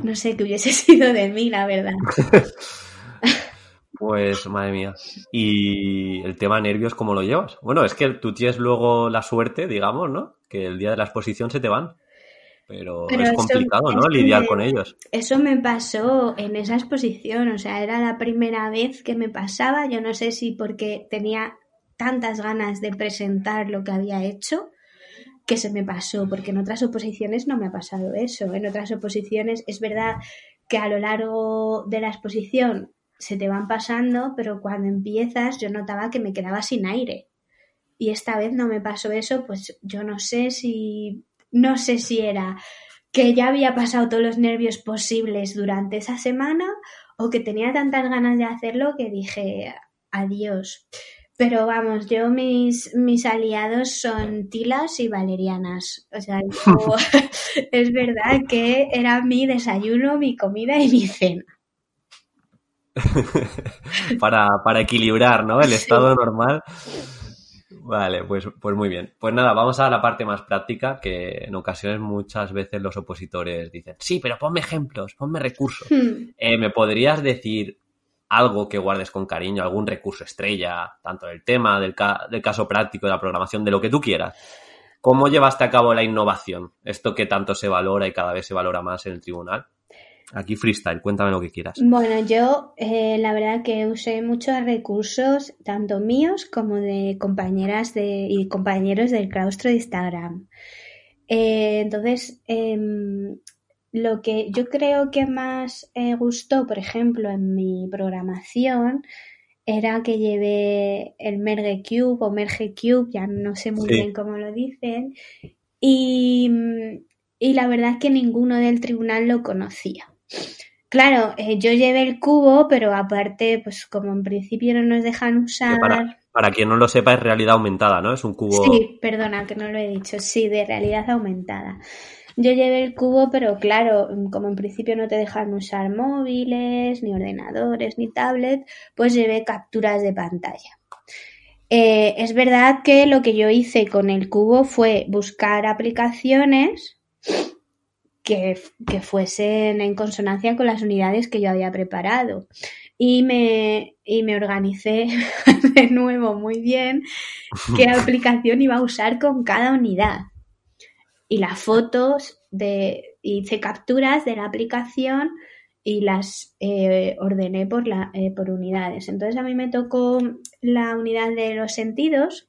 Speaker 2: no sé qué hubiese (laughs) sido de mí, la verdad. (laughs)
Speaker 1: Pues madre mía. ¿Y el tema nervios cómo lo llevas? Bueno, es que tú tienes luego la suerte, digamos, ¿no? Que el día de la exposición se te van. Pero, es complicado, ¿no? Lidiar con ellos.
Speaker 2: Eso me pasó en esa exposición, o sea, era la primera vez que me pasaba. Yo no sé si porque tenía tantas ganas de presentar lo que había hecho que se me pasó, porque en otras oposiciones no me ha pasado eso. En otras oposiciones es verdad que a lo largo de la exposición se te van pasando, pero cuando empiezas yo notaba que me quedaba sin aire. Y esta vez no me pasó eso, pues yo no sé si, no sé si era que ya había pasado todos los nervios posibles durante esa semana o que tenía tantas ganas de hacerlo que dije adiós. Pero vamos, yo mis, mis aliados son tilas y valerianas. O sea, (laughs) (laughs) es verdad que era mi desayuno, mi comida y mi cena. (laughs)
Speaker 1: para, para, equilibrar, ¿no? El estado normal. Vale, pues, pues muy bien. Pues nada, vamos a la parte más práctica, que en ocasiones muchas veces los opositores dicen, sí, pero ponme ejemplos, ponme recursos. Hmm. Eh, ¿Me podrías decir algo que guardes con cariño, algún recurso estrella, tanto del tema, del, del caso práctico, de la programación, de lo que tú quieras? ¿Cómo llevaste a cabo la innovación? Esto que tanto se valora y cada vez se valora más en el tribunal. Aquí freestyle, cuéntame lo que quieras.
Speaker 2: Bueno, yo eh, la verdad que usé muchos recursos, tanto míos como de compañeras de, y compañeros del claustro de Instagram. Eh, entonces, em, lo que yo creo que más eh, gustó, por ejemplo, en mi programación, era que llevé el Merge Cube o Merge Cube, ya no sé muy bien cómo lo dicen, y, y la verdad es que ninguno del tribunal lo conocía. Claro, eh, yo llevé el cubo, pero aparte, pues como en principio no nos dejan usar.
Speaker 1: Para, quien no lo sepa, es realidad aumentada, ¿no? Es un cubo.
Speaker 2: Sí, perdona que no lo he dicho. Sí, de realidad aumentada. Yo llevé el cubo, pero claro, como en principio no te dejan usar móviles, ni ordenadores, ni tablet, pues llevé capturas de pantalla. Eh, es verdad que lo que yo hice con el cubo fue buscar aplicaciones que, fuesen en consonancia con las unidades que yo había preparado. Y me, y me organicé (laughs) de nuevo muy bien qué (laughs) aplicación iba a usar con cada unidad. Y las fotos de, hice capturas de la aplicación y las eh, ordené por, la, eh, por unidades. Entonces a mí me tocó la unidad de los sentidos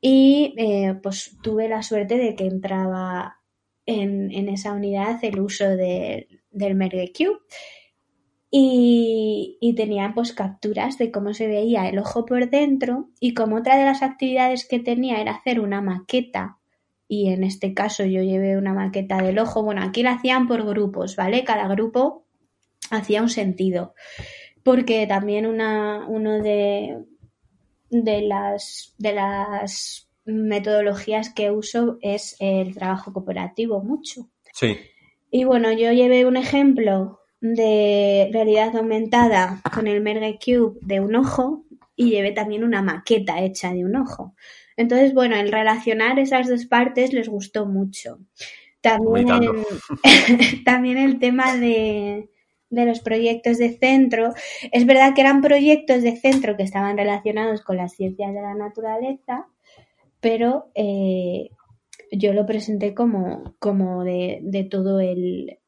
Speaker 2: y eh, pues tuve la suerte de que entraba en, esa unidad el uso del Merge. Y, y tenían pues capturas de cómo se veía el ojo por dentro y como otra de las actividades que tenía era hacer una maqueta y en este caso yo llevé una maqueta del ojo, bueno, aquí la hacían por grupos, ¿vale? Cada grupo hacía un sentido porque también una, uno de, de, las, de las metodologías que uso es el trabajo cooperativo mucho.
Speaker 1: Sí.
Speaker 2: Y bueno, yo llevé un ejemplo de realidad aumentada con el Merge Cube de un ojo y llevé también una maqueta hecha de un ojo. Entonces, bueno, el relacionar esas dos partes les gustó mucho. También, (laughs) también el tema de, de los proyectos de centro. Es verdad que eran proyectos de centro que estaban relacionados con las ciencias de la naturaleza, pero eh, yo lo presenté como, como de, todo el,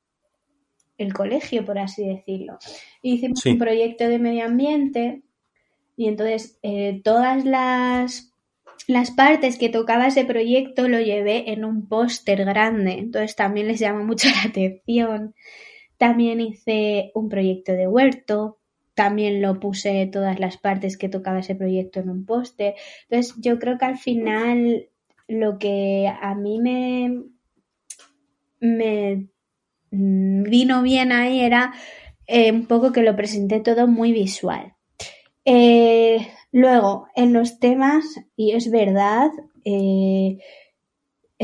Speaker 2: el, colegio, por así decirlo. Hicimos un proyecto de medio ambiente Y entonces eh, todas las, las partes que tocaba ese proyecto lo llevé en un póster grande. Entonces también les llamó mucho (laughs) la atención. También hice un proyecto de huerto, también lo puse todas las partes que tocaba ese proyecto en un póster. Entonces, yo creo que al final lo que a mí me, me vino bien ahí era eh, un poco que lo presenté todo muy visual. Eh, luego, en los temas, y es verdad, eh,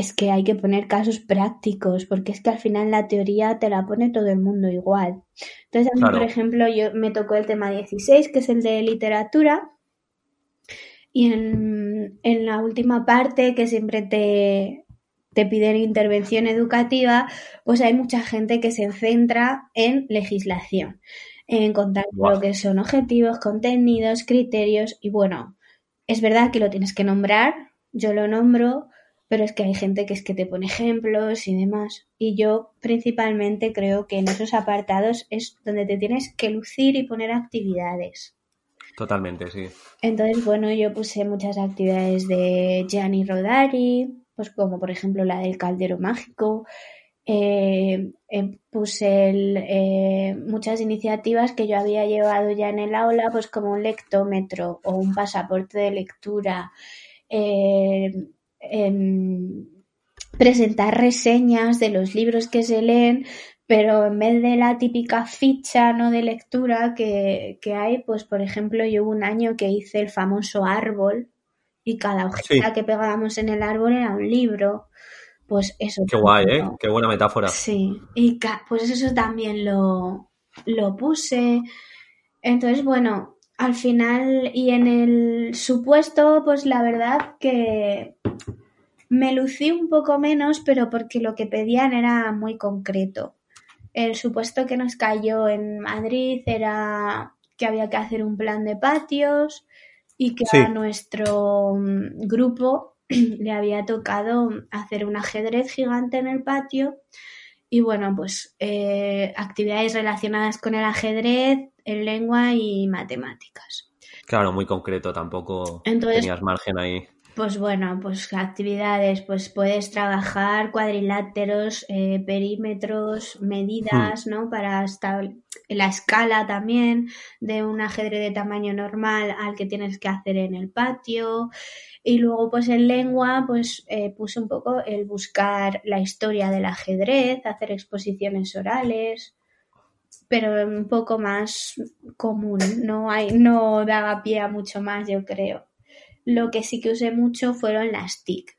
Speaker 2: es que hay que poner casos prácticos, porque es que al final la teoría te la pone todo el mundo igual. Entonces, a mí, por ejemplo, yo me tocó el tema 16, que es el de literatura, y en, la última parte, que siempre te, te piden intervención educativa, pues hay mucha gente que se centra en legislación, en contar lo que son objetivos, contenidos, criterios, y bueno, es verdad que lo tienes que nombrar, yo lo nombro, pero es que hay gente que es que te pone ejemplos y demás. Y yo principalmente creo que en esos apartados es donde te tienes que lucir y poner actividades.
Speaker 1: Totalmente, sí.
Speaker 2: Entonces, bueno, yo puse muchas actividades de Gianni Rodari, pues como por ejemplo la del caldero mágico. Eh, eh, puse eh, muchas iniciativas que yo había llevado ya en el aula, pues como un lectómetro o un pasaporte de lectura presentar reseñas de los libros que se leen, pero en vez de la típica ficha no de lectura que, hay, pues por ejemplo, yo hubo un año que hice el famoso árbol y cada hojita que pegábamos en el árbol era un libro. Pues eso.
Speaker 1: Qué guay, ¿eh? Qué buena metáfora.
Speaker 2: Sí, y pues eso también lo, lo puse. Entonces, bueno, al final y en el supuesto, pues la verdad que me lucí un poco menos, pero porque lo que pedían era muy concreto. El supuesto que nos cayó en Madrid era que había que hacer un plan de patios y que a nuestro mm, grupo (clears throat) le había tocado hacer un ajedrez gigante en el patio y bueno, pues eh, actividades relacionadas con el ajedrez, en lengua y matemáticas.
Speaker 1: Claro, muy concreto, tampoco tenías margen ahí.
Speaker 2: Pues bueno, pues actividades, pues puedes trabajar cuadriláteros, eh, perímetros, medidas, hmm. ¿no? Para la escala también de un ajedrez de tamaño normal al que tienes que hacer en el patio. Y luego, pues en lengua, pues eh, puse un poco el buscar la historia del ajedrez, hacer exposiciones orales, pero un poco más común, no, hay, no daba pie a mucho más, yo creo. Lo que sí que usé mucho fueron las TIC.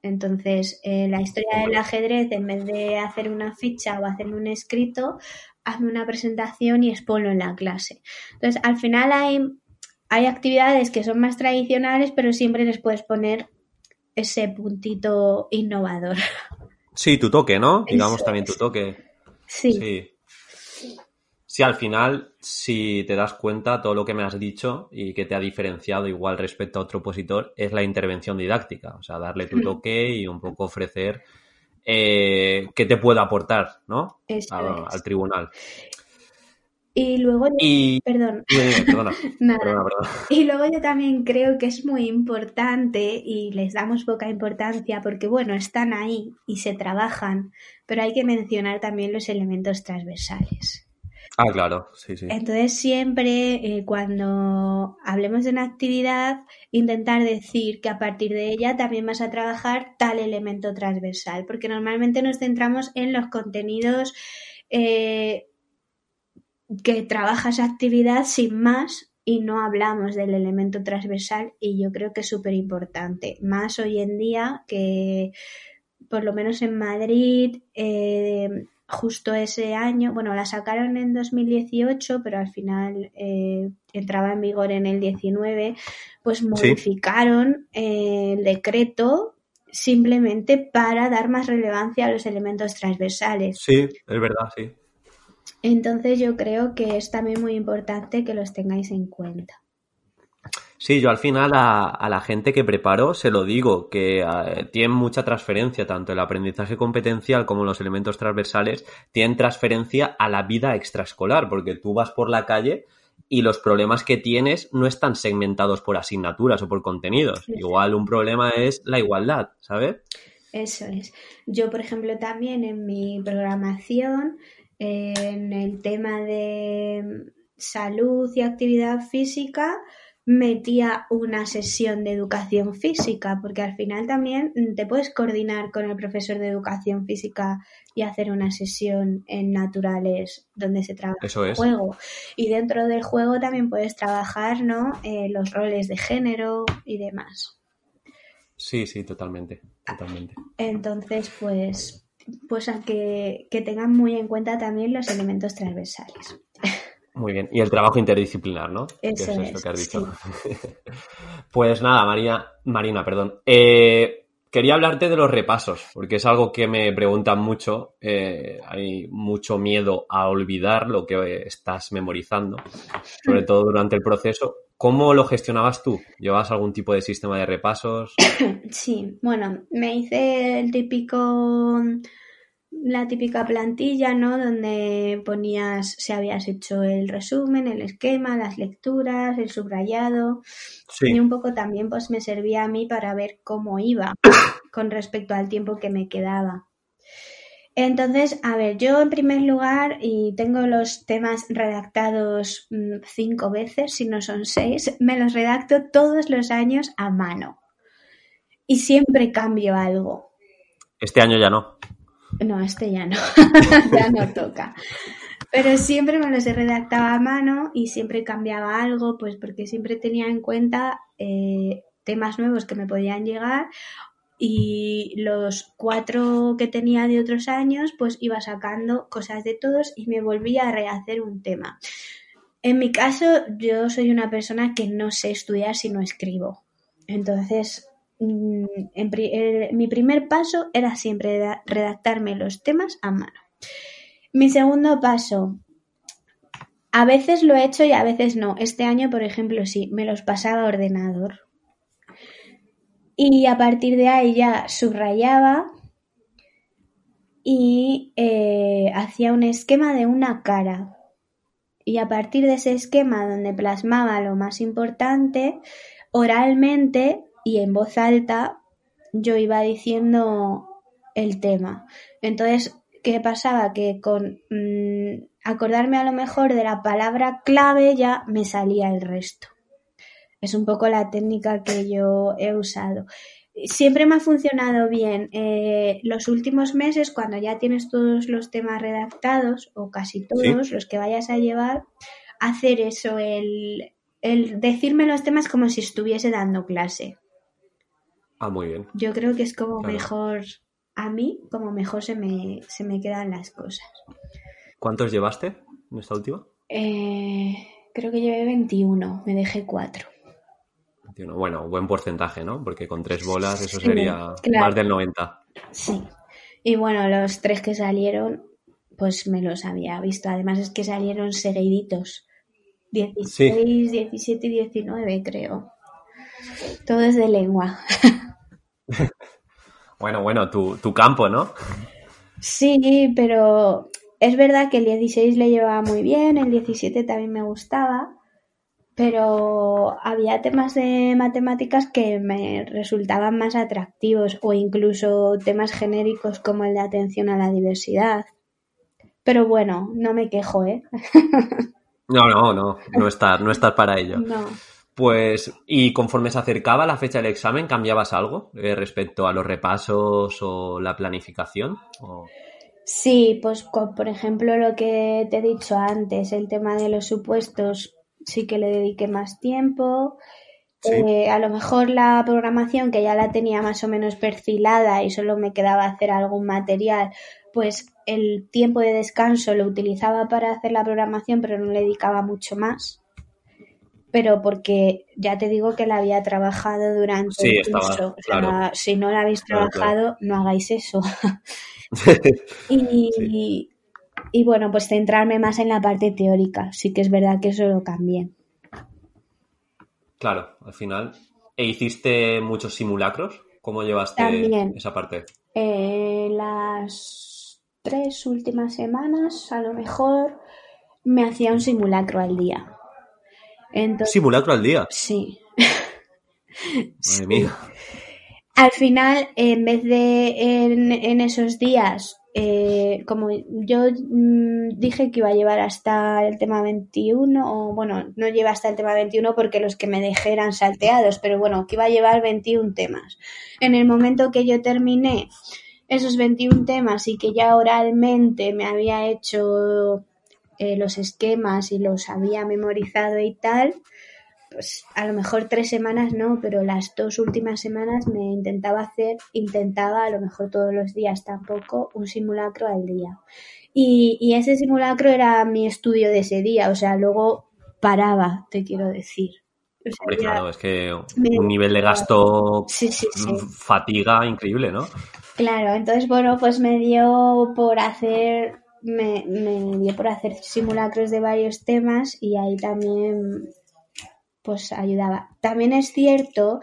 Speaker 2: Entonces, eh, la historia del ajedrez, en vez de hacer una ficha o hacer un escrito, hazme una presentación y exponlo en la clase. Entonces, al final hay, hay actividades que son más tradicionales, pero siempre les puedes poner ese puntito innovador.
Speaker 1: Sí, tu toque, ¿no? Digamos también tu toque. Sí. sí. Sí, al final, si te das cuenta, todo lo que me has dicho y que te ha diferenciado igual respecto a otro opositor es la intervención didáctica, o sea, darle tu mm. toque y un poco ofrecer eh, qué te puede aportar, ¿no? al, tribunal.
Speaker 2: Y luego, perdón. (laughs) perdona, Y luego yo también creo que es muy importante y les damos poca importancia porque, bueno, están ahí y se trabajan, pero hay que mencionar también los elementos transversales.
Speaker 1: Ah, claro, sí, sí.
Speaker 2: Entonces siempre eh, cuando hablemos de una actividad, intentar decir que a partir de ella también vas a trabajar tal elemento transversal, porque normalmente nos centramos en los contenidos eh, que trabaja esa actividad sin más y no hablamos del elemento transversal y yo creo que es súper importante, más hoy en día que por lo menos en Madrid eh, justo ese año, bueno, la sacaron en 2018, pero al final eh, entraba en vigor en el 19, pues modificaron eh, el decreto simplemente para dar más relevancia a los elementos transversales.
Speaker 1: Sí, es verdad, sí.
Speaker 2: Entonces yo creo que es también muy importante que los tengáis en cuenta.
Speaker 1: Sí, yo al final a, la gente que preparo se lo digo, que eh, tienen mucha transferencia, tanto el aprendizaje competencial como los elementos transversales, tienen transferencia a la vida extraescolar, porque tú vas por la calle y los problemas que tienes no están segmentados por asignaturas o por contenidos. Igual un problema es la igualdad, ¿sabes?
Speaker 2: Eso es. Yo, por ejemplo, también en mi programación, en el tema de salud y actividad física, metía una sesión de educación física, porque al final también te puedes coordinar con el profesor de educación física y hacer una sesión en naturales donde se trabaja el juego. Y dentro del juego también puedes trabajar ¿no? Eh, los roles de género y demás.
Speaker 1: Sí, sí, totalmente, totalmente.
Speaker 2: Entonces, pues, pues a que, que tengan muy en cuenta también los elementos transversales. (laughs)
Speaker 1: Muy bien. Y el trabajo interdisciplinar, ¿no?
Speaker 2: Eso es, lo que has dicho. (laughs)
Speaker 1: pues nada, María, Marina, perdón. Eh, quería hablarte de los repasos, porque es algo que me preguntan mucho. Eh, hay mucho miedo a olvidar lo que estás memorizando, sobre todo durante el proceso. ¿Cómo lo gestionabas tú? ¿Llevabas algún tipo de sistema de repasos? (coughs)
Speaker 2: Sí, bueno, me hice el típico la típica plantilla, ¿no? Donde ponías si habías hecho el resumen, el esquema, las lecturas, el subrayado. Y un poco también pues me servía a mí para ver cómo iba (coughs) con respecto al tiempo que me quedaba. Entonces, a ver, yo en primer lugar, y tengo los temas redactados mm, cinco veces, si no son seis, me los redacto todos los años a mano. Y siempre cambio algo.
Speaker 1: Este año ya no.
Speaker 2: No, este ya no, (laughs) ya no toca. Pero siempre me los he redactado a mano y siempre cambiaba algo, pues porque siempre tenía en cuenta eh, temas nuevos que me podían llegar y los cuatro que tenía de otros años, pues iba sacando cosas de todos y me volvía a rehacer un tema. En mi caso, yo soy una persona que no sé estudiar si no escribo. Entonces, Mm, mi primer paso era siempre redactarme los temas a mano. Mi segundo paso, a veces lo he hecho y a veces no. Este año, por ejemplo, sí, me los pasaba a ordenador. Y a partir de ahí ya subrayaba y eh, hacía un esquema de una cara. Y a partir de ese esquema donde plasmaba lo más importante, oralmente y en voz alta yo iba diciendo el tema. Entonces, ¿qué pasaba? Que con mm, acordarme a lo mejor de la palabra clave ya me salía el resto. Es un poco la técnica que yo he usado. Siempre me ha funcionado bien. Eh, los últimos meses, cuando ya tienes todos los temas redactados, o casi todos los que vayas a llevar, hacer eso, el, el decirme los temas como si estuviese dando clase.
Speaker 1: Ah, muy bien.
Speaker 2: Yo creo que es como mejor, a mí, como mejor se me, se me quedan las cosas.
Speaker 1: ¿Cuántos llevaste en esta última?
Speaker 2: Eh, creo que llevé 21, me dejé 4.
Speaker 1: Bueno, buen porcentaje, ¿no? Porque con tres bolas eso sería más del 90.
Speaker 2: Sí. Y bueno, los tres que salieron, pues me los había visto. Además es que salieron seguiditos. 16, 17 y 19, creo. Todo es de lengua. (laughs)
Speaker 1: bueno, bueno, tu, tu campo, ¿no?
Speaker 2: Sí, pero es verdad que el 16 le llevaba muy bien, el 17 también me gustaba, pero había temas de matemáticas que me resultaban más atractivos o incluso temas genéricos como el de atención a la diversidad. Pero bueno, no me quejo, ¿eh? (laughs)
Speaker 1: no, no, no, no estar, no estar para ello.
Speaker 2: No.
Speaker 1: Pues, y conforme se acercaba la fecha del examen, ¿cambiabas algo eh, respecto a los repasos o la planificación?
Speaker 2: Sí, pues por ejemplo lo que te he dicho antes, el tema de los supuestos, sí que le dediqué más tiempo. Eh, a lo mejor la programación, que ya la tenía más o menos perfilada y solo me quedaba hacer algún material, pues el tiempo de descanso lo utilizaba para hacer la programación, pero no le dedicaba mucho más pero porque ya te digo que la había trabajado durante el curso. si no la habéis trabajado, no hagáis eso. (laughs) y, y, bueno, pues centrarme más en la parte teórica. Sí que es verdad que eso lo cambié.
Speaker 1: Claro, al final. ¿E hiciste muchos simulacros? ¿Cómo llevaste esa parte?
Speaker 2: Eh, las tres últimas semanas, a lo mejor, me hacía un simulacro al día Entonces,
Speaker 1: Simulacro al día.
Speaker 2: Sí. (laughs)
Speaker 1: Madre mía.
Speaker 2: Al final, en vez de en, en esos días, eh, como yo mm, dije que iba a llevar hasta el tema 21, o bueno, no lleva hasta el tema 21 porque los que me dejé eran salteados, pero bueno, que iba a llevar 21 temas. En el momento que yo terminé esos 21 temas y que ya oralmente me había hecho eh, los esquemas y los había memorizado y tal, pues a lo mejor tres semanas no, pero las dos últimas semanas me intentaba hacer, intentaba a lo mejor todos los días tampoco, un simulacro al día. Y, y ese simulacro era mi estudio de ese día, o sea, luego paraba, te quiero decir. O sea,
Speaker 1: Hombre,
Speaker 2: ya-
Speaker 1: claro, es que
Speaker 2: me-
Speaker 1: un nivel de gasto,
Speaker 2: Sí, sí, sí.
Speaker 1: mm, fatiga increíble, ¿no?
Speaker 2: Claro, entonces bueno, pues me dio por hacer, me, me dio por hacer simulacros de varios temas y ahí también pues ayudaba. También es cierto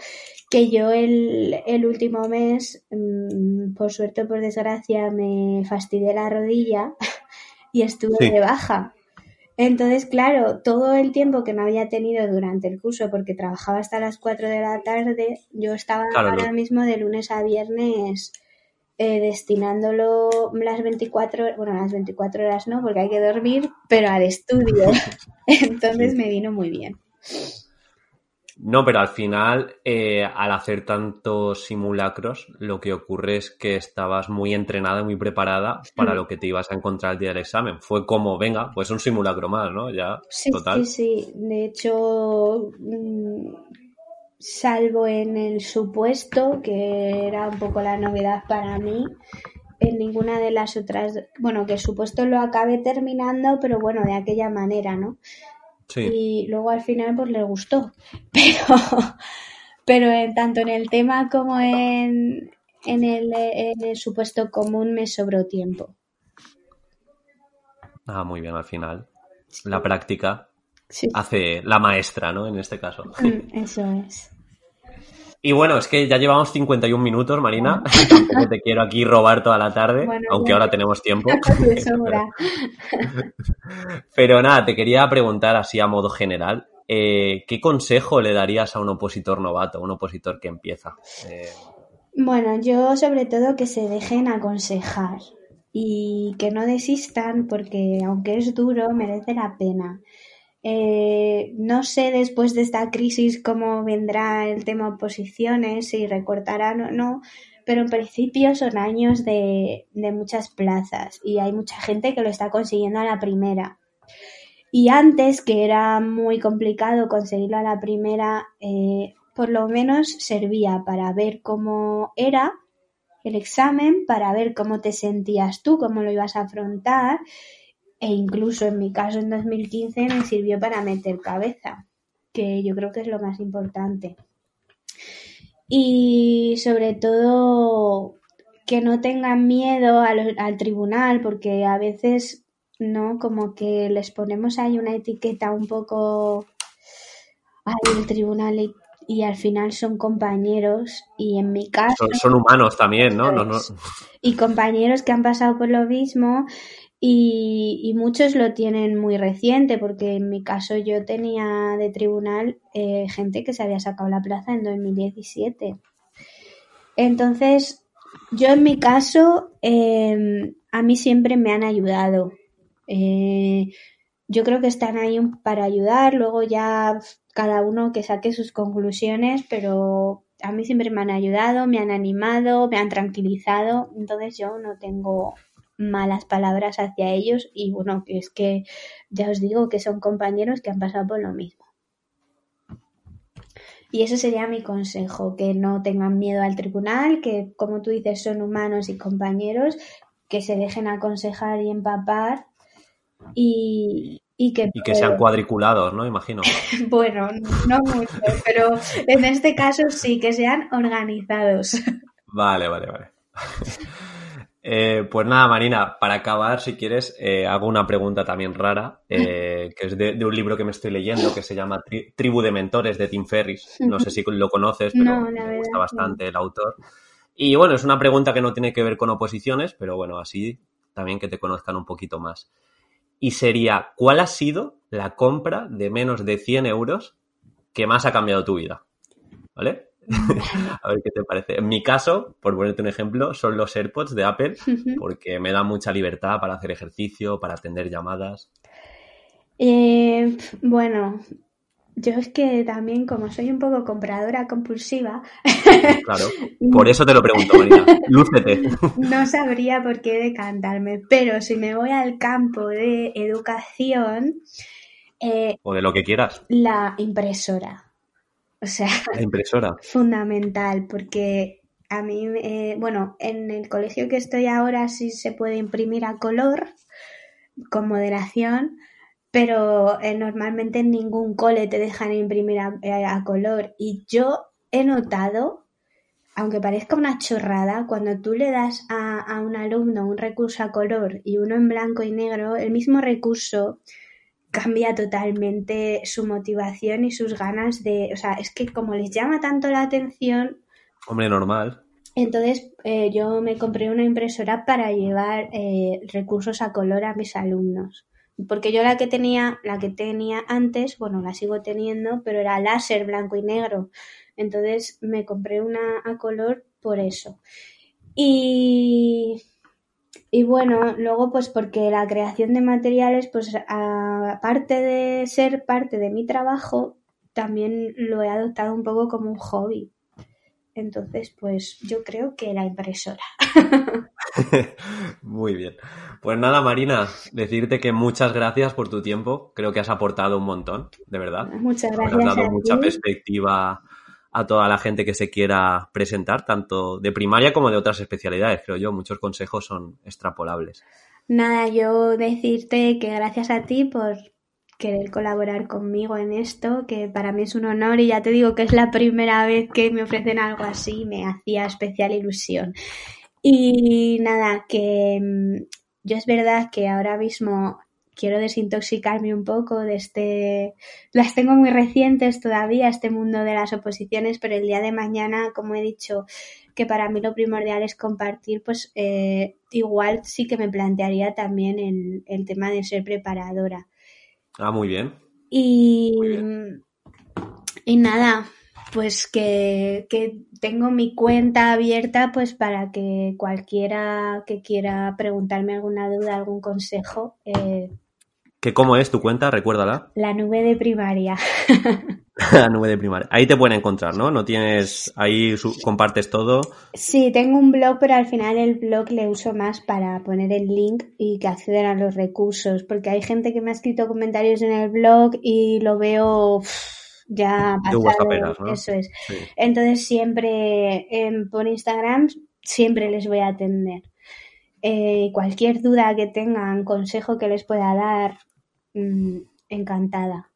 Speaker 2: que yo el, el último mes, mm, por suerte o por desgracia, me fastidié la rodilla (laughs) y estuve
Speaker 1: Sí.
Speaker 2: de baja. Entonces, claro, todo el tiempo que no había tenido durante el curso, porque trabajaba hasta las 4 de la tarde, yo estaba
Speaker 1: Claro,
Speaker 2: ahora mismo de lunes a viernes eh, destinándolo las 24, bueno, las 24 horas no, porque hay que dormir, pero al estudio. (laughs) Entonces
Speaker 1: Sí.
Speaker 2: me vino muy bien.
Speaker 1: No, pero al final, eh, al hacer tantos simulacros, lo que ocurre es que estabas muy entrenada y muy preparada para
Speaker 2: Mm.
Speaker 1: lo que te ibas a encontrar el día del examen. Fue como, venga, pues un simulacro más, ¿no? Ya,
Speaker 2: Sí,
Speaker 1: total.
Speaker 2: sí, sí. De hecho, mm, salvo en el supuesto, que era un poco la novedad para mí, en ninguna de las otras, bueno, que el supuesto lo acabé terminando, pero bueno, de aquella manera, ¿no?
Speaker 1: Sí.
Speaker 2: Y luego al final pues les gustó. (laughs) Pero, pero en, tanto en el tema como en, en, el, en el supuesto común me sobró tiempo.
Speaker 1: Ah, muy bien, al final. La práctica
Speaker 2: Sí.
Speaker 1: hace la maestra, ¿no? En este caso.
Speaker 2: Mm, Eso es.
Speaker 1: Y bueno, es que ya llevamos 51 minutos, Marina. (laughs) Tampoco te quiero aquí robar toda la tarde,
Speaker 2: Bueno,
Speaker 1: aunque ahora tenemos tiempo. (laughs) (laughs) Pero nada, te quería preguntar así a modo general, eh, ¿qué consejo le darías a un opositor novato, a un opositor que empieza? Eh,
Speaker 2: Bueno, yo sobre todo que se dejen aconsejar y que no desistan porque aunque es duro, merece la pena. Eh, no sé después de esta crisis cómo vendrá el tema oposiciones, si recortarán o no, pero en principio son años de, de muchas plazas y hay mucha gente que lo está consiguiendo a la primera. Y antes, que era muy complicado conseguirlo a la primera, eh, por lo menos servía para ver cómo era el examen, para ver cómo te sentías tú, cómo lo ibas a afrontar, e incluso en mi caso en 2015 me sirvió para meter cabeza, que yo creo que es lo más importante. Y sobre todo que no tengan miedo al, al tribunal, porque a veces, ¿no? Como que les ponemos ahí una etiqueta un poco ay, el tribunal y, y al final son compañeros y en mi caso
Speaker 1: son, son humanos también, ¿no? No, no- (laughs)
Speaker 2: y compañeros que han pasado por lo mismo y, muchos lo tienen muy reciente porque en mi caso yo tenía de tribunal eh, gente que se había sacado la plaza en 2017 entonces yo en mi caso eh, a mí siempre me han ayudado. Eh, yo creo que están ahí para ayudar luego ya cada uno que saque sus conclusiones pero a mí siempre me han ayudado, me han animado, me han tranquilizado, entonces yo no tengo malas palabras hacia ellos y bueno, que es que ya os digo que son compañeros que han pasado por lo mismo. Y ese sería mi consejo, que no tengan miedo al tribunal, que como tú dices son humanos y compañeros, que se dejen aconsejar y empapar y, y que,
Speaker 1: y que sean cuadriculados, ¿no? Imagino. (laughs)
Speaker 2: bueno, no mucho, pero en este caso sí, que sean organizados.
Speaker 1: Vale, vale, vale. Eh, pues nada, Marina, para acabar, si quieres, eh, hago una pregunta también rara, eh, que es de, de un libro que me estoy leyendo que se llama Tri- Tribu de Mentores de Tim Ferris. No sé si lo conoces, pero
Speaker 2: No,
Speaker 1: me
Speaker 2: verdad
Speaker 1: gusta
Speaker 2: no.
Speaker 1: bastante el autor. Y bueno, es una pregunta que no tiene que ver con oposiciones, pero bueno, así también que te conozcan un poquito más. Y sería, ¿cuál ha sido la compra de menos de 100 euros que más ha cambiado tu vida. ¿Vale? (laughs) a ver qué te parece. En mi caso, por ponerte un ejemplo, son los AirPods de Apple porque me da mucha libertad para hacer ejercicio, para atender llamadas.
Speaker 2: Eh, bueno, yo es que también, como soy un poco compradora compulsiva.
Speaker 1: Claro, (laughs) por eso te lo pregunto, Marina. Lúcete. (laughs)
Speaker 2: No sabría por qué decantarme, pero si me voy al campo de educación.
Speaker 1: Eh, o de lo que quieras.
Speaker 2: La impresora. O sea.
Speaker 1: La impresora. (laughs)
Speaker 2: Fundamental, porque a mí, eh, bueno, en el colegio que estoy ahora sí se puede imprimir a color, con moderación pero eh, normalmente en ningún cole te dejan imprimir eh, a, color. Y yo he notado, aunque parezca una chorrada, cuando tú le das a, a, un alumno un recurso a color y uno en blanco y negro, el mismo recurso cambia totalmente su motivación y sus ganas de... O sea, es que como les llama tanto la atención...
Speaker 1: Hombre, normal.
Speaker 2: Entonces eh, yo me compré una impresora para llevar recursos a color a mis alumnos porque yo la que tenía, la que tenía antes, bueno, la sigo teniendo, pero era láser blanco y negro. Entonces me compré una a color por eso. Y, y bueno, luego pues porque la creación de materiales, pues aparte de ser parte de mi trabajo, también lo he adoptado un poco como un hobby. Entonces, pues yo creo que la impresora. (laughs) (laughs)
Speaker 1: Muy bien. Pues nada, Marina, decirte que muchas gracias por tu tiempo. Creo que has aportado un montón, de verdad.
Speaker 2: Muchas gracias.
Speaker 1: Has dado mucha perspectiva a toda la gente que se quiera presentar, tanto de primaria como de otras especialidades, creo yo. Muchos consejos son extrapolables.
Speaker 2: Nada, yo decirte que gracias a ti por querer colaborar conmigo en esto, que para mí es un honor y ya te digo que es la primera vez que me ofrecen algo así, me hacía especial ilusión. Y nada, que mm, yo es verdad que ahora mismo quiero desintoxicarme un poco de este, las tengo muy recientes todavía, este mundo de las oposiciones, pero el día de mañana, como he dicho, que para mí lo primordial es compartir, pues eh, igual sí que me plantearía también el, el tema de ser preparadora.
Speaker 1: Ah, muy bien.
Speaker 2: Y, y nada, pues que, tengo mi cuenta abierta pues para que cualquiera que quiera preguntarme alguna duda, algún consejo. Eh,
Speaker 1: ¿Qué cómo es tu cuenta? Recuérdala. (laughs)
Speaker 2: La nube de primaria.
Speaker 1: la nube de primaria. Ahí te pueden encontrar, ¿no? No tienes, ahí compartes todo.
Speaker 2: Sí, tengo un blog, pero al final el blog le uso más para poner el link y que accedan a los recursos, porque hay gente que me ha escrito comentarios en el blog y lo veo ya pasado, eso es. Entonces siempre por Instagram siempre les voy a atender. Eh, cualquier duda que tengan, consejo que les pueda dar, Mm, encantada.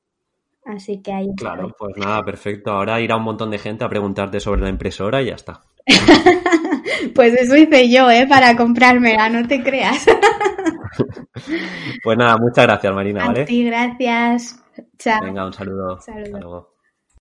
Speaker 2: Así que ahí.
Speaker 1: Claro, pues nada, perfecto. Ahora irá un montón de gente a preguntarte sobre la impresora y ya está. (laughs)
Speaker 2: pues eso hice yo, ¿eh? Para comprármela, no te creas. (laughs)
Speaker 1: pues nada, muchas gracias, Marina, ¿vale?
Speaker 2: Gracias. Chao.
Speaker 1: Venga, un saludo. saludo.